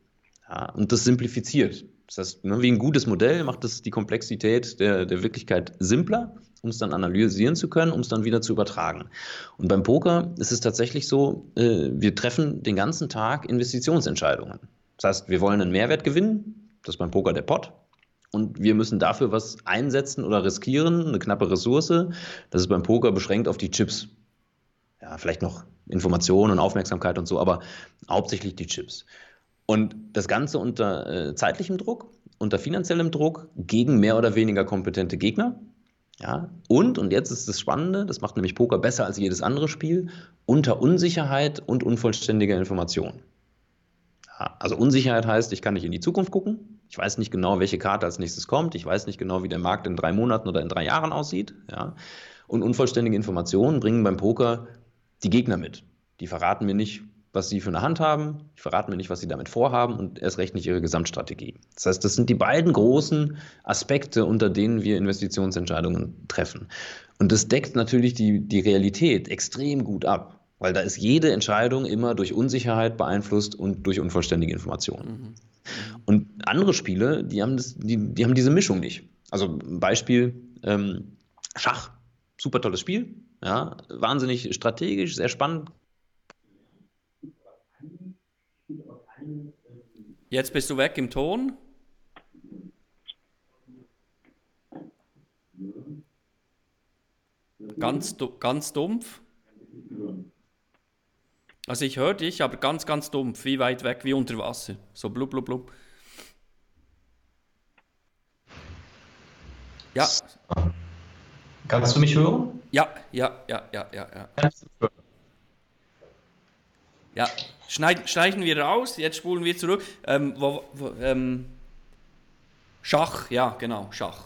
S2: Ja, und das simplifiziert. Das heißt, ne, wie ein gutes Modell macht es die Komplexität der, der Wirklichkeit simpler, um es dann analysieren zu können, um es dann wieder zu übertragen. Und beim Poker ist es tatsächlich so, äh, wir treffen den ganzen Tag Investitionsentscheidungen. Das heißt, wir wollen einen Mehrwert gewinnen, das ist beim Poker der Pot. Und wir müssen dafür was einsetzen oder riskieren, eine knappe Ressource. Das ist beim Poker beschränkt auf die Chips. Ja, vielleicht noch Informationen und Aufmerksamkeit und so, aber hauptsächlich die Chips. Und das Ganze unter äh, zeitlichem Druck, unter finanziellem Druck, gegen mehr oder weniger kompetente Gegner. Ja, und, und jetzt ist das Spannende, das macht nämlich Poker besser als jedes andere Spiel, unter Unsicherheit und unvollständiger Information. Ja, also Unsicherheit heißt, ich kann nicht in die Zukunft gucken, ich weiß nicht genau, welche Karte als nächstes kommt, ich weiß nicht genau, wie der Markt in drei Monaten oder in drei Jahren aussieht. Ja. Und unvollständige Informationen bringen beim Poker die Gegner mit. Die verraten mir nicht, was sie für eine Hand haben, die verraten mir nicht, was sie damit vorhaben und erst recht nicht ihre Gesamtstrategie. Das heißt, das sind die beiden großen Aspekte, unter denen wir Investitionsentscheidungen treffen. Und das deckt natürlich die, die Realität extrem gut ab, weil da ist jede Entscheidung immer durch Unsicherheit beeinflusst und durch unvollständige Informationen. Mhm. Und andere Spiele, die haben, das, die, die haben diese Mischung nicht. Also Beispiel ähm, Schach, super tolles Spiel, ja, wahnsinnig strategisch, sehr spannend,
S1: Jetzt bist du weg im Ton. Ganz, ganz dumpf. Also ich höre dich, aber ganz, ganz dumpf, wie weit weg, wie unter Wasser. So blub, blub, blub. Ja.
S2: Kannst du mich hören?
S1: Ja, ja, ja, ja, ja, ja. Ja, schneid, schneiden wir raus, jetzt spulen wir zurück. Ähm, wo, wo, ähm, Schach, ja, genau, Schach.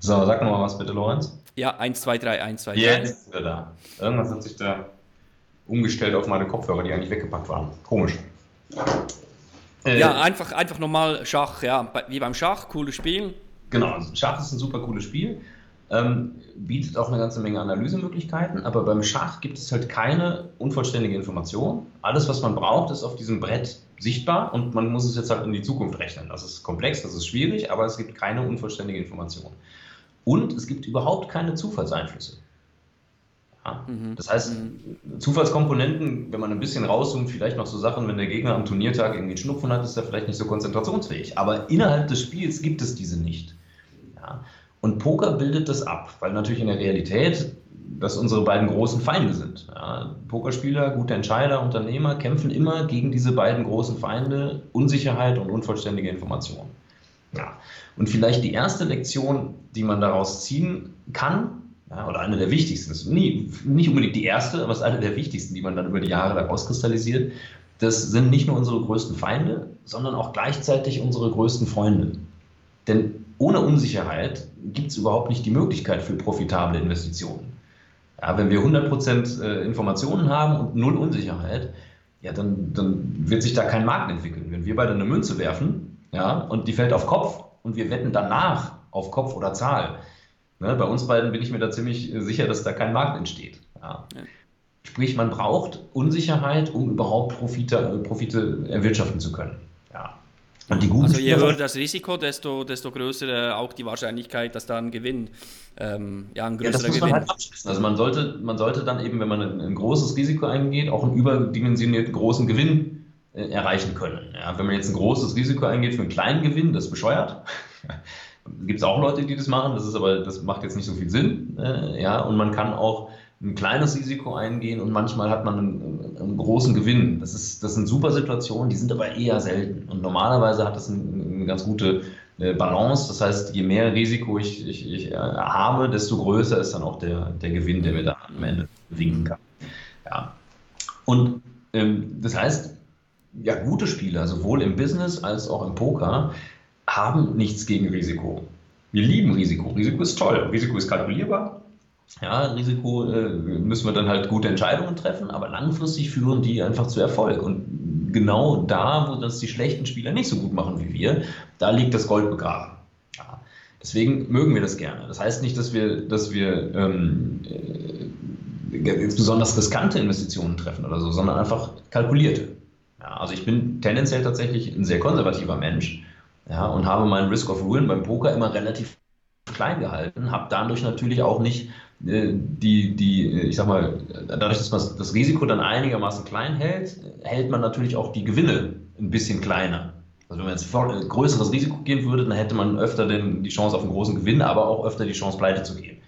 S2: So, sag nochmal was bitte, Lorenz.
S1: Ja, 1, 2, 3, 1, 2, 3.
S2: Jetzt ist er da. Irgendwas hat sich da umgestellt auf meine Kopfhörer, die eigentlich weggepackt waren. Komisch.
S1: Äh, ja, einfach, einfach nochmal Schach, ja, wie beim Schach, cooles Spiel.
S2: Genau, Schach ist ein super cooles Spiel ähm, bietet auch eine ganze Menge Analysemöglichkeiten, aber beim Schach gibt es halt keine unvollständige Information. Alles, was man braucht, ist auf diesem Brett sichtbar und man muss es jetzt halt in die Zukunft rechnen. Das ist komplex, das ist schwierig, aber es gibt keine unvollständige Information. Und es gibt überhaupt keine Zufallseinflüsse. Ja? Mhm. Das heißt, mhm. Zufallskomponenten, wenn man ein bisschen rauszoomt, vielleicht noch so Sachen, wenn der Gegner am Turniertag irgendwie Schnupfen hat, ist er vielleicht nicht so konzentrationsfähig. Aber innerhalb des Spiels gibt es diese nicht. Ja? Und Poker bildet das ab, weil natürlich in der Realität das unsere beiden großen Feinde sind. Ja, Pokerspieler, gute Entscheider, Unternehmer kämpfen immer gegen diese beiden großen Feinde, Unsicherheit und unvollständige Information. Ja. Und vielleicht die erste Lektion, die man daraus ziehen kann, ja, oder eine der wichtigsten, nie, nicht unbedingt die erste, aber es ist eine der wichtigsten, die man dann über die Jahre daraus kristallisiert, das sind nicht nur unsere größten Feinde, sondern auch gleichzeitig unsere größten Freunde. Denn ohne Unsicherheit gibt es überhaupt nicht die Möglichkeit für profitable Investitionen. Ja, wenn wir 100% äh, Informationen haben und null Unsicherheit, ja, dann, dann wird sich da kein Markt entwickeln. Wenn wir beide eine Münze werfen ja, und die fällt auf Kopf und wir wetten danach auf Kopf oder Zahl, ne, bei uns beiden bin ich mir da ziemlich sicher, dass da kein Markt entsteht. Ja. Ja. Sprich, man braucht Unsicherheit, um überhaupt Profite, Profite erwirtschaften zu können. Ja.
S1: Also je höher das Risiko, desto, desto größer äh, auch die Wahrscheinlichkeit, dass da ein Gewinn, ähm, ja, ein größerer ja, Gewinn. Man halt
S2: also man sollte, man sollte dann eben, wenn man ein, ein großes Risiko eingeht, auch einen überdimensionierten großen Gewinn äh, erreichen können. Ja, wenn man jetzt ein großes Risiko eingeht für einen kleinen Gewinn, das ist bescheuert. Gibt es auch Leute, die das machen, das ist aber, das macht jetzt nicht so viel Sinn. Äh, ja, und man kann auch ein kleines Risiko eingehen und manchmal hat man einen, einen, großen Gewinn. Das, ist, das sind super Situationen, die sind aber eher selten. Und normalerweise hat das eine, eine ganz gute äh, Balance. Das heißt, je mehr Risiko ich, ich, ich, habe, desto größer ist dann auch der, der Gewinn, der mir da am Ende winken kann. Ja. Und ähm, das heißt, ja, gute Spieler, sowohl im Business als auch im Poker, haben nichts gegen Risiko. Wir lieben Risiko. Risiko ist toll. Risiko ist kalkulierbar. Ja, Risiko äh, müssen wir dann halt gute Entscheidungen treffen, aber langfristig führen die einfach zu Erfolg. Und genau da, wo das die schlechten Spieler nicht so gut machen wie wir, da liegt das Gold begraben. Ja. Deswegen mögen wir das gerne. Das heißt nicht, dass wir, dass wir ähm, äh, besonders riskante Investitionen treffen oder so, sondern einfach kalkulierte. Ja, also ich bin tendenziell tatsächlich ein sehr konservativer Mensch ja, und habe meinen Risk of Ruin beim Poker immer relativ klein gehalten, habe dadurch natürlich auch nicht die, die, ich sag mal, dadurch, dass man das Risiko dann einigermaßen klein hält, hält man natürlich auch die Gewinne ein bisschen kleiner. Also wenn man jetzt ein größeres Risiko gehen würde, dann hätte man öfter den, die Chance auf einen großen Gewinn, aber auch öfter die Chance, pleite zu gehen.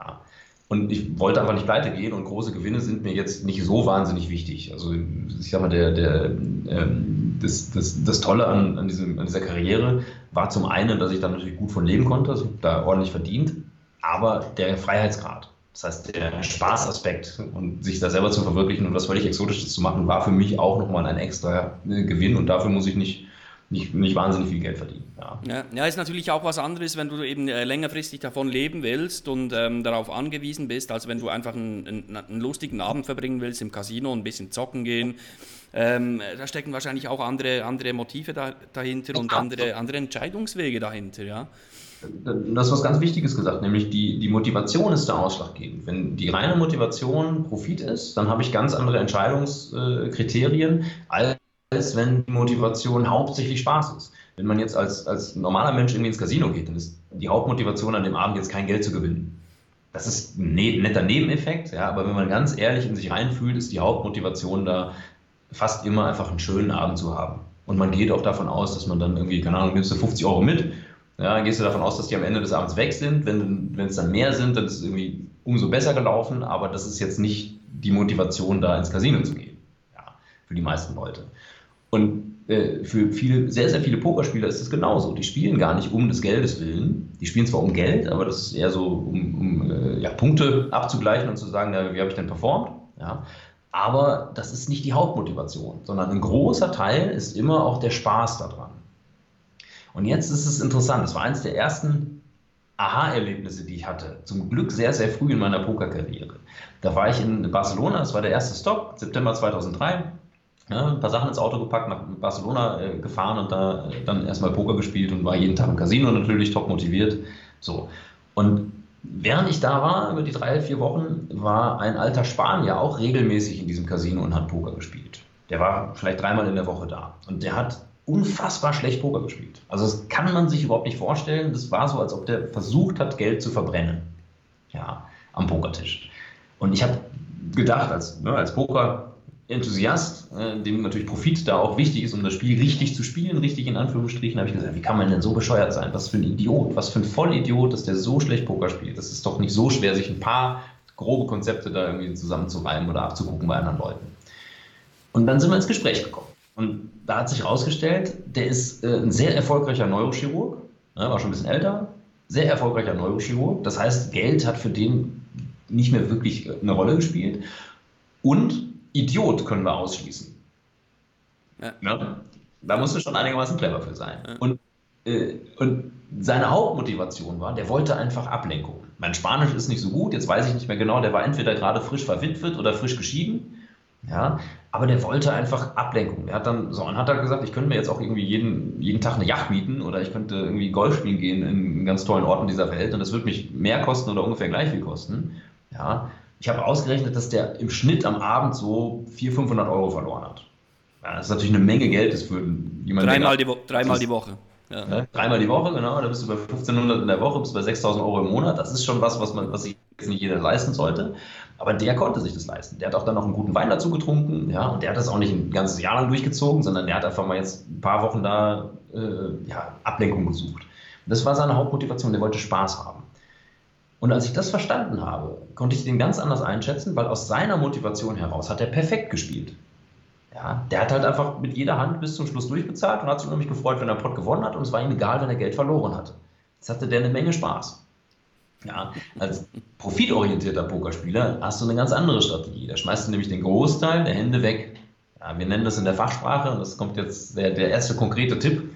S2: Ja. Und ich wollte einfach nicht pleite gehen und große Gewinne sind mir jetzt nicht so wahnsinnig wichtig. Also ich sag mal, der, der, ähm, das, das, das Tolle an, an, diesem, an dieser Karriere war zum einen, dass ich da natürlich gut von leben konnte, also da ordentlich verdient aber der Freiheitsgrad. Das heißt, der Spaßaspekt und sich da selber zu verwirklichen und was völlig Exotisches zu machen, war für mich auch nochmal ein extra äh, Gewinn und dafür muss ich nicht, nicht, nicht wahnsinnig viel Geld verdienen.
S1: Ja. Ja, ja, ist natürlich auch was anderes, wenn du eben äh, längerfristig davon leben willst und ähm, darauf angewiesen bist, als wenn du einfach einen, einen, einen, lustigen Abend verbringen willst im Casino und ein bisschen zocken gehen. Ähm, da stecken wahrscheinlich auch andere, andere Motive da, dahinter und andere, andere Entscheidungswege dahinter. Ja
S2: du hast was ganz Wichtiges gesagt, nämlich die, die Motivation ist der ausschlaggebend. Wenn die reine Motivation Profit ist, dann habe ich ganz andere Entscheidungskriterien, als wenn die Motivation hauptsächlich Spaß ist. Wenn man jetzt als, als normaler Mensch irgendwie ins Casino geht, dann ist die Hauptmotivation an dem Abend jetzt kein Geld zu gewinnen. Das ist ein ne-, netter Nebeneffekt, ja, aber wenn man ganz ehrlich in sich reinfühlt, ist die Hauptmotivation da fast immer einfach einen schönen Abend zu haben. Und man geht auch davon aus, dass man dann irgendwie, keine Ahnung, nimmst du 50 Euro mit ja, dann gehst du davon aus, dass die am Ende des Abends weg sind. Wenn, wenn es dann mehr sind, dann ist es irgendwie umso besser gelaufen, aber das ist jetzt nicht die Motivation, da ins Casino zu gehen. Ja, für die meisten Leute. Und äh, für viele, sehr, sehr viele Pokerspieler ist es genauso. Die spielen gar nicht um des Geldes willen. Die spielen zwar um Geld, aber das ist eher so, um, um äh, ja, Punkte abzugleichen und zu sagen, ja, wie habe ich denn performt? Ja. Aber das ist nicht die Hauptmotivation, sondern ein großer Teil ist immer auch der Spaß daran. Und jetzt ist es interessant, es war eines der ersten Aha-Erlebnisse, die ich hatte. Zum Glück sehr, sehr früh in meiner Pokerkarriere. Da war ich in Barcelona, das war der erste Stop, September 2003. Ja, ein paar Sachen ins Auto gepackt, nach Barcelona äh, gefahren und da äh, dann erstmal Poker gespielt und war jeden Tag im Casino natürlich top motiviert. So. Und während ich da war, über die drei, vier Wochen, war ein alter Spanier auch regelmäßig in diesem Casino und hat Poker gespielt. Der war vielleicht dreimal in der Woche da. Und der hat unfassbar schlecht Poker gespielt. Also das kann man sich überhaupt nicht vorstellen. Das war so, als ob der versucht hat, Geld zu verbrennen. Ja, am Pokertisch. Und ich habe gedacht, als, ne, als Poker-Enthusiast, äh, dem natürlich Profit da auch wichtig ist, um das Spiel richtig zu spielen, richtig in Anführungsstrichen, habe ich gesagt, wie kann man denn so bescheuert sein? Was für ein Idiot, was für ein Vollidiot, dass der so schlecht Poker spielt. Das ist doch nicht so schwer, sich ein paar grobe Konzepte da irgendwie zusammenzureimen oder abzugucken bei anderen Leuten. Und dann sind wir ins Gespräch gekommen. Und da hat sich herausgestellt, der ist äh, ein sehr erfolgreicher Neurochirurg, ne, war schon ein bisschen älter, sehr erfolgreicher Neurochirurg. Das heißt, Geld hat für den nicht mehr wirklich eine Rolle gespielt. Und Idiot können wir ausschließen. Ja. Ne? Da musst du schon einigermaßen clever für sein. Ja. Und, äh, und seine Hauptmotivation war, der wollte einfach Ablenkung. Mein Spanisch ist nicht so gut, jetzt weiß ich nicht mehr genau, der war entweder gerade frisch verwitwet oder frisch geschieden. Ja, aber der wollte einfach Ablenkung. Er hat dann so und hat dann gesagt, ich könnte mir jetzt auch irgendwie jeden, jeden Tag eine Yacht mieten oder ich könnte irgendwie Golf spielen gehen in ganz tollen Orten dieser Welt und das würde mich mehr kosten oder ungefähr gleich viel kosten. Ja, ich habe ausgerechnet, dass der im Schnitt am Abend so 400, 500 Euro verloren hat. Ja, das ist natürlich eine Menge Geld ist für jemanden.
S1: Dreimal, die, dreimal die Woche.
S2: Ja. Ja, dreimal die Woche, genau. Da bist du bei 1500 in der Woche, bist du bei 6000 Euro im Monat. Das ist schon was, was, man, was sich jetzt nicht jeder leisten sollte. Aber der konnte sich das leisten. Der hat auch dann noch einen guten Wein dazu getrunken. Ja, und der hat das auch nicht ein ganzes Jahr lang durchgezogen, sondern der hat einfach mal jetzt ein paar Wochen da äh, ja, Ablenkung gesucht. Das war seine Hauptmotivation. Der wollte Spaß haben. Und als ich das verstanden habe, konnte ich den ganz anders einschätzen, weil aus seiner Motivation heraus hat er perfekt gespielt. Ja, der hat halt einfach mit jeder Hand bis zum Schluss durchbezahlt und hat sich unheimlich gefreut, wenn er einen Pot gewonnen hat und es war ihm egal, wenn er Geld verloren hatte. Jetzt hatte der eine Menge Spaß. Ja, als profitorientierter Pokerspieler hast du eine ganz andere Strategie. Da schmeißt du nämlich den Großteil der Hände weg. Ja, wir nennen das in der Fachsprache, und das kommt jetzt der, der erste konkrete Tipp,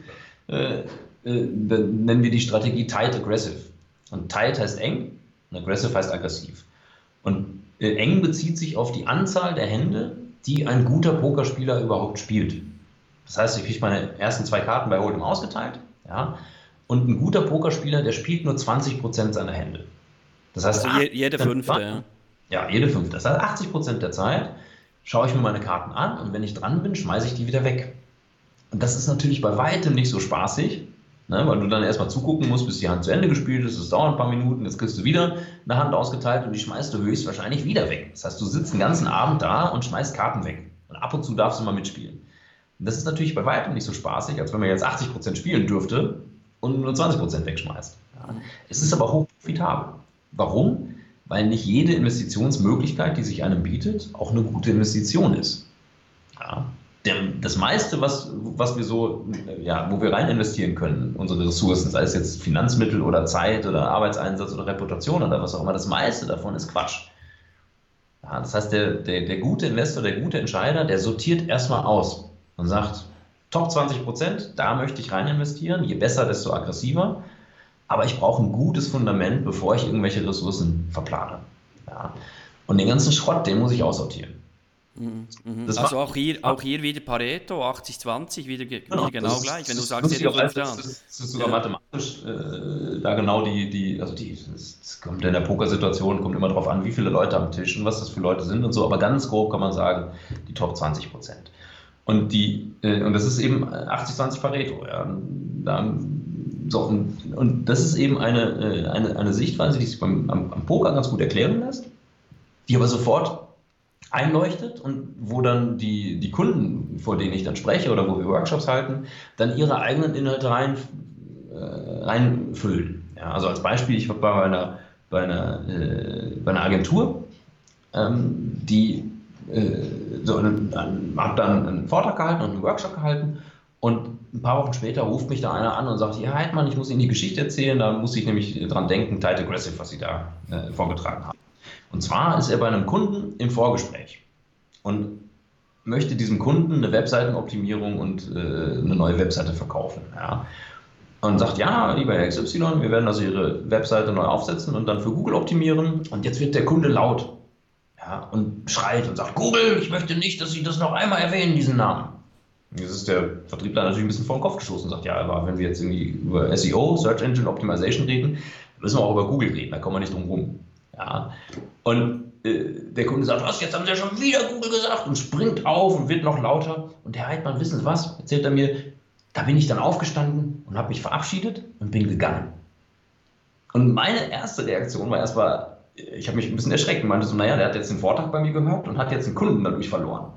S2: äh, äh, nennen wir die Strategie Tight Aggressive. Und tight heißt eng und aggressive heißt aggressiv. Und äh, eng bezieht sich auf die Anzahl der Hände, die ein guter Pokerspieler überhaupt spielt. Das heißt, ich kriege meine ersten zwei Karten bei Hold'em ausgeteilt, ja, und ein guter Pokerspieler, der spielt nur 20% seiner Hände.
S1: Das heißt, also jede fünfte, ja.
S2: Ja, jede fünfte. Das heißt, 80% der Zeit schaue ich mir meine Karten an und wenn ich dran bin, schmeiße ich die wieder weg. Und das ist natürlich bei weitem nicht so spaßig, Ne, weil du dann erstmal zugucken musst, bis die Hand zu Ende gespielt ist. Es dauert ein paar Minuten, jetzt kriegst du wieder eine Hand ausgeteilt und die schmeißt du höchstwahrscheinlich wieder weg. Das heißt, du sitzt den ganzen Abend da und schmeißt Karten weg. Und ab und zu darfst du mal mitspielen. Und das ist natürlich bei weitem nicht so spaßig, als wenn man jetzt 80% spielen dürfte und nur 20% wegschmeißt. Ja. Es ist aber hoch profitabel. Warum? Weil nicht jede Investitionsmöglichkeit, die sich einem bietet, auch eine gute Investition ist. Ja das meiste, was, was wir so, ja, wo wir rein investieren können, unsere Ressourcen, sei es jetzt Finanzmittel oder Zeit oder Arbeitseinsatz oder Reputation oder was auch immer, das meiste davon ist Quatsch. Ja, das heißt, der, der, der gute Investor, der gute Entscheider, der sortiert erstmal aus und sagt, Top 20 Prozent, da möchte ich rein investieren, je besser, desto aggressiver. Aber ich brauche ein gutes Fundament, bevor ich irgendwelche Ressourcen verplane. Ja. Und den ganzen Schrott, den muss ich aussortieren.
S1: Mhm, mhm. also auch hier, auch hier wieder Pareto, 80-20, wieder, genau, wieder genau gleich. Wenn du sagst,
S2: das, das, das ist sogar ja. mathematisch äh, da genau die, die also die, das kommt in der Pokersituation, kommt immer darauf an, wie viele Leute am Tisch und was das für Leute sind und so, aber ganz grob kann man sagen, die Top 20 Prozent. Und die, äh, und das ist eben 80-20 Pareto, ja. Da, so, und, und das ist eben eine, äh, eine, eine Sichtweise, die sich beim, am, am Poker ganz gut erklären lässt, die aber sofort einleuchtet und wo dann die, die Kunden, vor denen ich dann spreche oder wo wir Workshops halten, dann ihre eigenen Inhalte rein, äh, reinfüllen. Ja, also als Beispiel, ich war bei einer, bei einer, äh, bei einer Agentur, ähm, die äh, so habe dann einen Vortrag gehalten und einen Workshop gehalten und ein paar Wochen später ruft mich da einer an und sagt, ja, Heidmann, ich muss Ihnen die Geschichte erzählen, da muss ich nämlich dran denken, Tight Aggressive, was Sie da äh, vorgetragen haben. Und zwar ist er bei einem Kunden im Vorgespräch und möchte diesem Kunden eine Webseitenoptimierung und äh, eine neue Webseite verkaufen. Ja. Und sagt, ja, lieber Herr XY, wir werden also Ihre Webseite neu aufsetzen und dann für Google optimieren. Und jetzt wird der Kunde laut ja, und schreit und sagt, Google, ich möchte nicht, dass Sie das noch einmal erwähnen, diesen Namen. Jetzt ist der Vertriebler natürlich ein bisschen vor den Kopf gestoßen und sagt, ja, aber wenn wir jetzt irgendwie über SEO, Search Engine Optimization reden, müssen wir auch über Google reden, da kommen wir nicht drum rum. Ja. Und äh, der Kunde sagt, was, jetzt haben Sie ja schon wieder Google gesagt und springt auf und wird noch lauter. Und Herr Heidmann, wissen Sie was, erzählt er mir, da bin ich dann aufgestanden und habe mich verabschiedet und bin gegangen. Und meine erste Reaktion war erstmal, ich habe mich ein bisschen erschreckt und meinte so, naja, der hat jetzt den Vortrag bei mir gehört und hat jetzt einen Kunden dadurch verloren.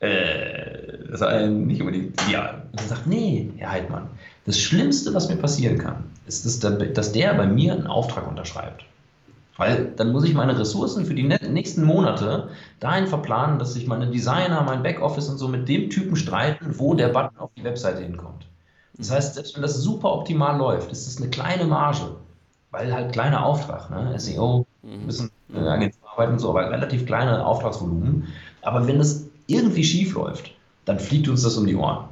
S2: Äh, das war nicht unbedingt ideal. Und er sagt, nee, Herr Heidmann, das Schlimmste, was mir passieren kann, ist, dass der, dass der bei mir einen Auftrag unterschreibt Weil dann muss ich meine Ressourcen für die nächsten Monate dahin verplanen, dass sich meine Designer, mein Backoffice und so mit dem Typen streiten, wo der Button auf die Webseite hinkommt. Das heißt, selbst wenn das super optimal läuft, ist das eine kleine Marge, weil halt kleiner Auftrag, ne? SEO, ein bisschen äh, Agenturarbeit und so, aber relativ kleine Auftragsvolumen. Aber wenn das irgendwie schief läuft, dann fliegt uns das um die Ohren,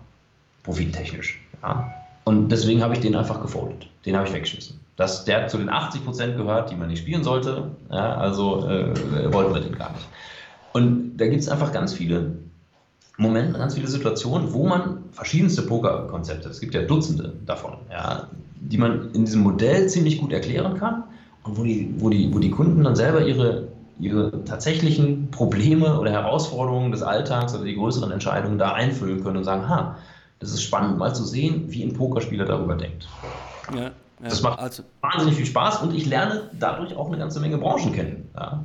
S2: profittechnisch. Ja? Und deswegen habe ich den einfach gefoldet. Den habe ich weggeschmissen. Das, der zu den 80 Prozent gehört, die man nicht spielen sollte. Ja, also äh, wollten wir den gar nicht. Und da gibt es einfach ganz viele Momente, ganz viele Situationen, wo man verschiedenste Pokerkonzepte, es gibt ja Dutzende davon, ja, die man in diesem Modell ziemlich gut erklären kann wo die, wo die, wo die Kunden dann selber ihre, ihre tatsächlichen Probleme oder Herausforderungen des Alltags oder die größeren Entscheidungen da einfüllen können und sagen, ha, das ist spannend mal zu sehen, wie ein Pokerspieler darüber denkt. Ja, ja, das macht also, wahnsinnig viel Spaß und ich lerne dadurch auch eine ganze Menge Branchen kennen. Ja,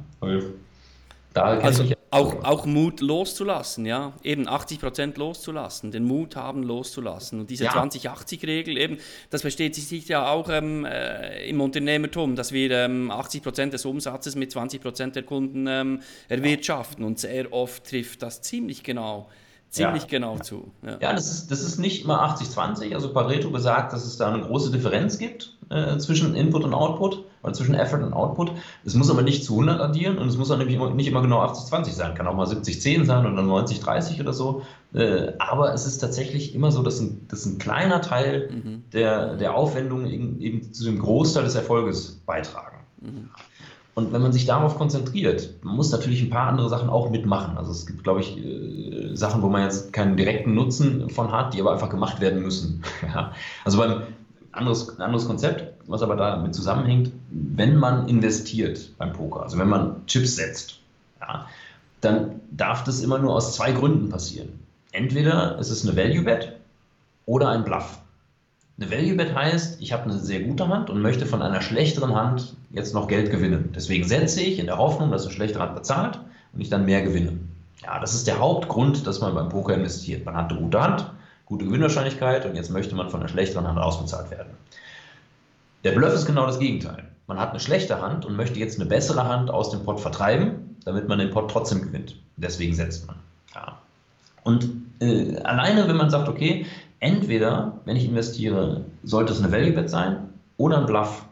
S1: da also auch, auch Mut loszulassen, ja, eben 80 Prozent loszulassen, den Mut haben loszulassen. Und diese ja. 20-80-Regel eben, das versteht sich ja auch ähm, äh, im Unternehmertum, dass wir ähm, 80 Prozent des Umsatzes mit 20 Prozent der Kunden ähm, erwirtschaften. Und sehr oft trifft das ziemlich genau ziemlich ja. genau zu.
S2: Ja, ja das, ist, das ist nicht immer 80-20. Also Pareto besagt, dass es da eine große Differenz gibt äh, zwischen Input und Output oder zwischen Effort und Output. Es muss aber nicht zu 100 addieren und es muss auch nicht immer, nicht immer genau 80-20 sein. Kann auch mal 70-10 sein oder 90-30 oder so. Äh, aber es ist tatsächlich immer so, dass ein, dass ein kleiner Teil mhm. der, der Aufwendungen eben, eben zu dem Großteil des Erfolges beitragen. Mhm. Und wenn man sich darauf konzentriert, man muss natürlich ein paar andere Sachen auch mitmachen. Also es gibt, glaube ich, äh, Sachen, wo man jetzt keinen direkten Nutzen von hat, die aber einfach gemacht werden müssen. Also beim anderes, ein anderes Konzept, was aber damit zusammenhängt, wenn man investiert beim Poker, also wenn man Chips setzt, ja, dann darf das immer nur aus zwei Gründen passieren. Entweder ist es eine Value Bet oder ein Bluff. Eine Value Bet heißt, ich habe eine sehr gute Hand und möchte von einer schlechteren Hand jetzt noch Geld gewinnen. Deswegen setze ich in der Hoffnung, dass eine schlechtere Hand bezahlt und ich dann mehr gewinne. Ja, das ist der Hauptgrund, dass man beim Poker investiert. Man hat eine gute Hand, gute Gewinnwahrscheinlichkeit und jetzt möchte man von einer schlechteren Hand ausbezahlt werden. Der Bluff ist genau das Gegenteil. Man hat eine schlechte Hand und möchte jetzt eine bessere Hand aus dem Pot vertreiben, damit man den Pot trotzdem gewinnt. Deswegen setzt man. Ja. Und äh, alleine, wenn man sagt, okay, entweder, wenn ich investiere, sollte es eine Value Bet sein oder ein Bluff,